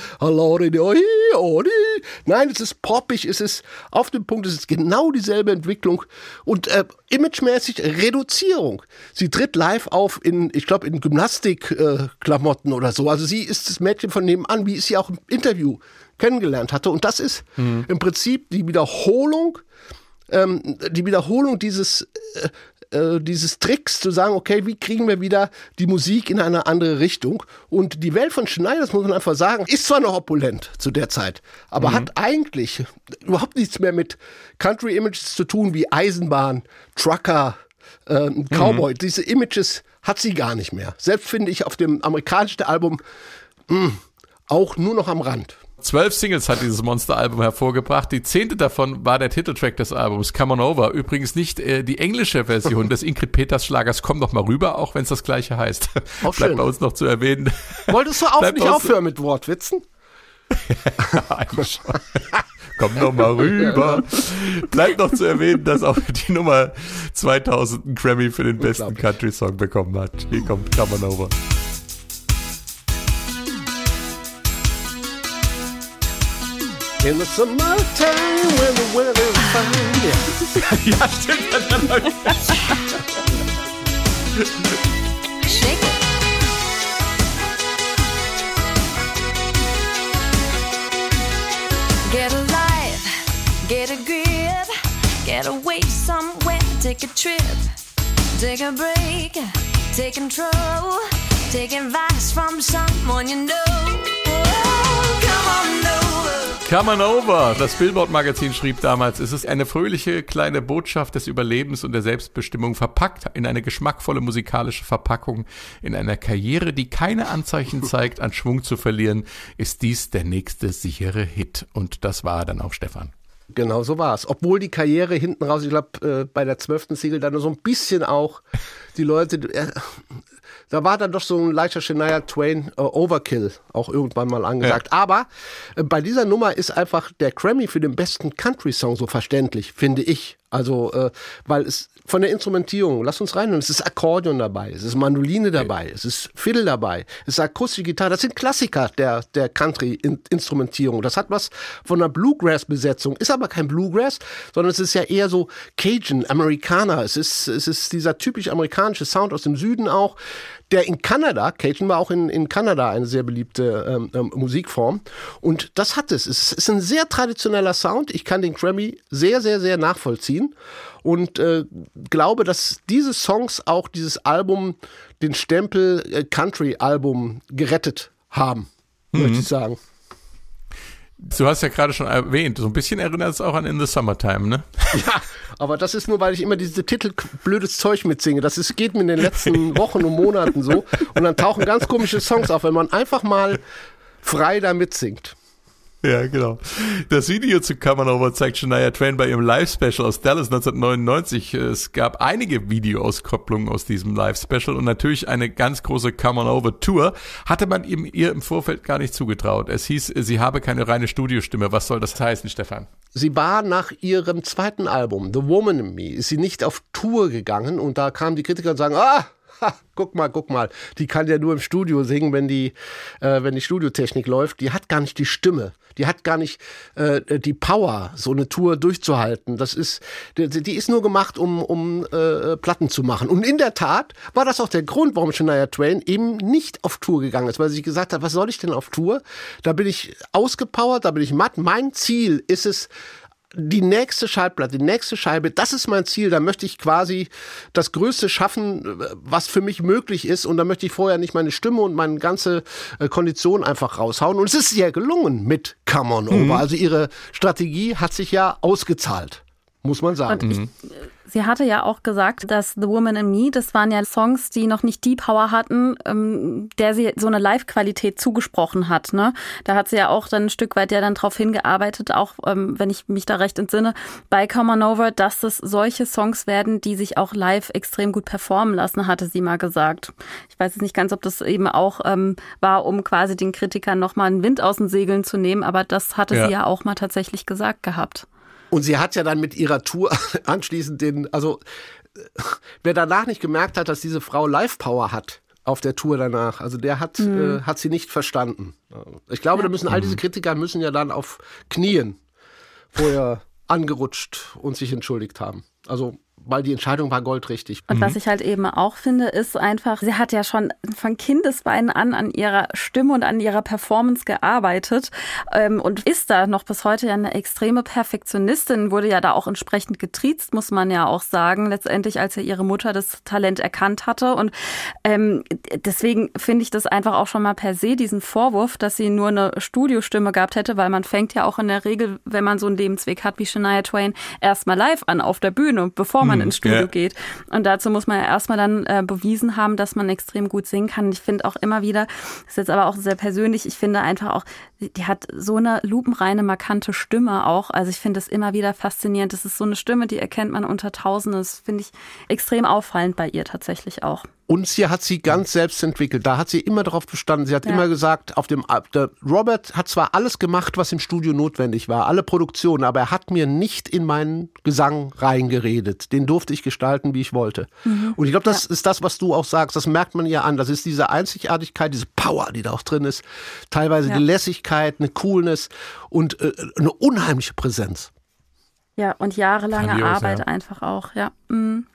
Nein, es ist poppig, es ist auf dem Punkt, es ist genau dieselbe Entwicklung und äh, imagemäßig Reduzierung. Sie tritt live auf in, ich glaube, in Gymnastikklamotten äh, oder so. Also sie ist das Mädchen von nebenan, wie ich sie auch im Interview kennengelernt hatte. Und das ist im Prinzip die Wiederholung, ähm, die Wiederholung dieses, äh, äh, dieses Tricks zu sagen, okay, wie kriegen wir wieder die Musik in eine andere Richtung? Und die Welt von Schneider, das muss man einfach sagen, ist zwar noch opulent zu der Zeit, aber hat eigentlich überhaupt nichts mehr mit Country Images zu tun, wie Eisenbahn, Trucker, äh, Cowboy. Diese Images hat sie gar nicht mehr. Selbst finde ich auf dem amerikanischen Album mh, auch nur noch am Rand. Zwölf Singles hat dieses Monster-Album hervorgebracht. Die zehnte davon war der Titeltrack des Albums, Come On Over. Übrigens nicht äh, die englische Version des Ingrid Peters Schlagers Komm doch mal rüber, auch wenn es das gleiche heißt. Auch Bleibt schön. bei uns noch zu erwähnen. Wolltest du auch Bleibt nicht aufhören mit Wortwitzen? Eigentlich schon. Komm doch mal rüber. Bleibt noch zu erwähnen, dass auch die Nummer 2000 einen Grammy für den besten. Country-Song bekommen hat. Hier kommt Come On Over. In the summertime when the weather is fine. Ja. Ja, stimmt. Shake it. Get alive, get a grip, get away somewhere, take a trip, take a break, take control, take advice from someone you know. Oh, come on. Come on over. Das Billboard-Magazin schrieb damals, es ist eine fröhliche kleine Botschaft des Überlebens und der Selbstbestimmung verpackt in eine geschmackvolle musikalische Verpackung. In einer Karriere, die keine Anzeichen zeigt, an Schwung zu verlieren, ist dies der nächste sichere Hit. Und das war dann auch Stefan. Genau so war es. Obwohl die Karriere hinten raus, ich glaube, äh, bei der zwölften Single dann so ein bisschen auch die Leute, äh, da war dann doch so ein leichter Shania Twain äh, Overkill auch irgendwann mal angesagt. Aber äh, bei dieser Nummer ist einfach der Grammy für den besten Country-Song so verständlich, finde ich. Also, äh, weil es von der Instrumentierung, lass uns rein, es ist Akkordeon dabei, es ist Mandoline dabei, es ist Fiddle dabei, es ist akustische Gitarre, das sind Klassiker der, der Country-Instrumentierung. Das hat was von einer Bluegrass-Besetzung, ist aber kein Bluegrass, sondern es ist ja eher so Cajun, Amerikaner, es ist, es ist dieser typisch amerikanische Sound aus dem Süden auch, der in Kanada, Cajun war auch in, in Kanada eine sehr beliebte ähm, ähm, Musikform. Und das hat es. Es ist ein sehr traditioneller Sound. Ich kann den Grammy sehr, sehr, sehr nachvollziehen. Und äh, glaube, dass diese Songs auch dieses Album, den Stempel äh, Country-Album gerettet haben, möchte ich sagen. Du hast ja gerade schon erwähnt, so ein bisschen erinnert es auch an In the Summertime, ne? Ja, aber das ist nur, weil ich immer diese Titel blödes Zeug mitsinge. Das ist, geht mir in den letzten Wochen und Monaten so. Und dann tauchen ganz komische Songs auf, wenn man einfach mal frei da mitsingt. Ja, genau. Das Video zu Come On Over zeigt Shania Twain bei ihrem Live-Special aus Dallas 1999. Es gab einige Videoauskopplungen aus diesem Live-Special und natürlich eine ganz große Come On Over Tour. Hatte man ihm ihr im Vorfeld gar nicht zugetraut. Es hieß, sie habe keine reine Studiostimme. Was soll das heißen, Stefan? Sie war nach ihrem zweiten Album, The Woman in Me, ist sie nicht auf Tour gegangen und da kamen die Kritiker und sagen, ah, guck mal, guck mal, die kann ja nur im Studio singen, wenn die, äh, wenn die Studiotechnik läuft. Die hat gar nicht die Stimme. Die hat gar nicht äh, die Power, so eine Tour durchzuhalten. Das ist, die, die ist nur gemacht, um, um äh, Platten zu machen. Und in der Tat war das auch der Grund, warum Shania Twain eben nicht auf Tour gegangen ist, weil sie gesagt hat, was soll ich denn auf Tour? Da bin ich ausgepowert, da bin ich matt. Mein Ziel ist es, die nächste Schallplatte, die nächste Scheibe, das ist mein Ziel. Da möchte ich quasi das Größte schaffen, was für mich möglich ist. Und da möchte ich vorher nicht meine Stimme und meine ganze äh, Kondition einfach raushauen. Und es ist ihr gelungen mit Come On Over. Also ihre Strategie hat sich ja ausgezahlt, muss man sagen. Und ich, sie hatte ja auch gesagt, dass The Woman in Me, das waren ja Songs, die noch nicht die Power hatten, ähm, der sie so eine Live-Qualität zugesprochen hat. Ne? Da hat sie ja auch dann ein Stück weit ja dann drauf hingearbeitet, auch ähm, wenn ich mich da recht entsinne, bei Come On Over, dass es solche Songs werden, die sich auch live extrem gut performen lassen, hatte sie mal gesagt. Ich weiß jetzt nicht ganz, ob das eben auch ähm, war, um quasi den Kritikern nochmal einen Wind aus den Segeln zu nehmen, aber das hatte Ja. sie ja auch mal tatsächlich gesagt gehabt. Und sie hat ja dann mit ihrer Tour anschließend den, also wer danach nicht gemerkt hat, dass diese Frau Live-Power hat auf der Tour danach, also der hat, äh, hat sie nicht verstanden. Ich glaube, da müssen all diese Kritiker müssen ja dann auf Knien vorher angerutscht und sich entschuldigt haben. Also, weil die Entscheidung war goldrichtig. Und was ich halt eben auch finde, ist einfach, sie hat ja schon von Kindesbeinen an an ihrer Stimme und an ihrer Performance gearbeitet ähm, und ist da noch bis heute ja eine extreme Perfektionistin, wurde ja da auch entsprechend getriezt, muss man ja auch sagen, letztendlich, als ja ihre Mutter das Talent erkannt hatte. Und ähm, deswegen finde ich das einfach auch schon mal per se, diesen Vorwurf, dass sie nur eine Studiostimme gehabt hätte, weil man fängt ja auch in der Regel, wenn man so einen Lebensweg hat wie Shania Twain, erstmal live an auf der Bühne, bevor man ins Studio ja. geht. Und dazu muss man ja erstmal dann äh, bewiesen haben, dass man extrem gut singen kann. Ich finde auch immer wieder, das ist jetzt aber auch sehr persönlich, ich finde einfach auch, die die hat so eine lupenreine, markante Stimme auch. Also ich finde das immer wieder faszinierend. Das ist so eine Stimme, die erkennt man unter Tausenden. Das finde ich extrem auffallend bei ihr tatsächlich auch. Und sie hat sie ganz selbst entwickelt. Da hat sie immer darauf bestanden. Sie hat Ja. immer gesagt, auf dem Robert hat zwar alles gemacht, was im Studio notwendig war, alle Produktionen, aber er hat mir nicht in meinen Gesang reingeredet. Den durfte ich gestalten, wie ich wollte. Und ich glaube, das ist das, was du auch sagst. Das merkt man ja an. Das ist diese Einzigartigkeit, diese Power, die da auch drin ist. Teilweise Ja. die Lässigkeit, eine Coolness und äh, eine unheimliche Präsenz. Ja, und jahrelange Grandios, Arbeit ja. einfach auch, ja. Mhm.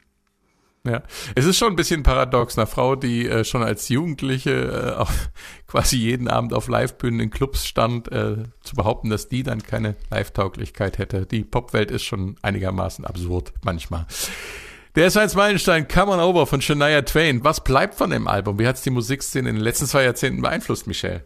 Ja, es ist schon ein bisschen paradox, einer Frau, die äh, schon als Jugendliche äh, auf, quasi jeden Abend auf Livebühnen in Clubs stand, äh, zu behaupten, dass die dann keine Live-Tauglichkeit hätte. Die Popwelt ist schon einigermaßen absurd manchmal. Der als Meilenstein Come On Over von Shania Twain. Was bleibt von dem Album? Wie hat es die Musikszene in den letzten zwei Jahrzehnten beeinflusst, Michelle?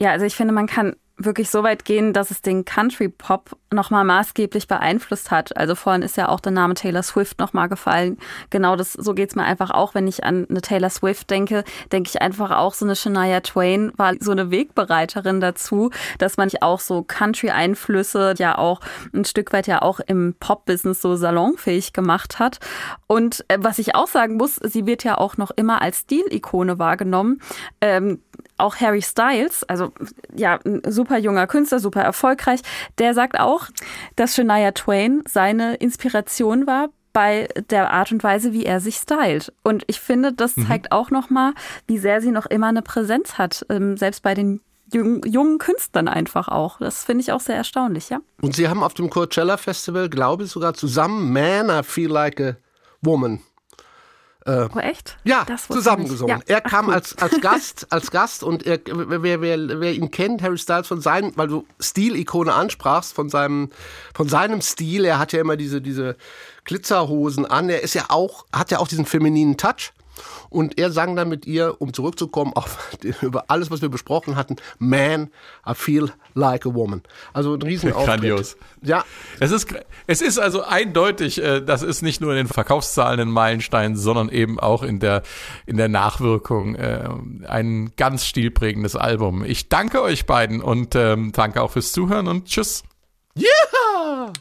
Ja, also ich finde, man kann wirklich so weit gehen, dass es den Country Pop nochmal maßgeblich beeinflusst hat. Also vorhin ist ja auch der Name Taylor Swift nochmal gefallen. Genau das, so geht's mir einfach auch, wenn ich an eine Taylor Swift denke, denke ich einfach auch, so eine Shania Twain war so eine Wegbereiterin dazu, dass man auch so Country-Einflüsse ja auch ein Stück weit ja auch im Pop-Business so salonfähig gemacht hat. Und äh, was ich auch sagen muss, sie wird ja auch noch immer als Stilikone wahrgenommen. Ähm, auch Harry Styles, also ja, ein super junger Künstler, super erfolgreich, der sagt auch, dass Shania Twain seine Inspiration war bei der Art und Weise, wie er sich stylt. Und ich finde, das zeigt auch nochmal, wie sehr sie noch immer eine Präsenz hat, ähm, selbst bei den jungen, jungen Künstlern einfach auch. Das finde ich auch sehr erstaunlich, ja. Und sie haben auf dem Coachella Festival, glaube ich, sogar zusammen Man, I Feel Like a Woman Oh, echt? Ja, zusammengesungen. Ja. Er kam als, als Gast, als Gast und er, wer, wer, wer ihn kennt, Harry Styles von seinem, weil du Stilikone ansprachst, von seinem, von seinem Stil, er hat ja immer diese, diese Glitzerhosen an, er ist ja auch, hat ja auch diesen femininen Touch. Und er sang dann mit ihr, um zurückzukommen auf über alles, was wir besprochen hatten, Man, I feel like a woman. Also ein Riesenauftritt. Grandios. Ja, Es ist, es ist also eindeutig, äh, das ist nicht nur in den Verkaufszahlen ein Meilenstein, sondern eben auch in der, in der Nachwirkung äh, ein ganz stilprägendes Album. Ich danke euch beiden und ähm, danke auch fürs Zuhören und tschüss. yeah!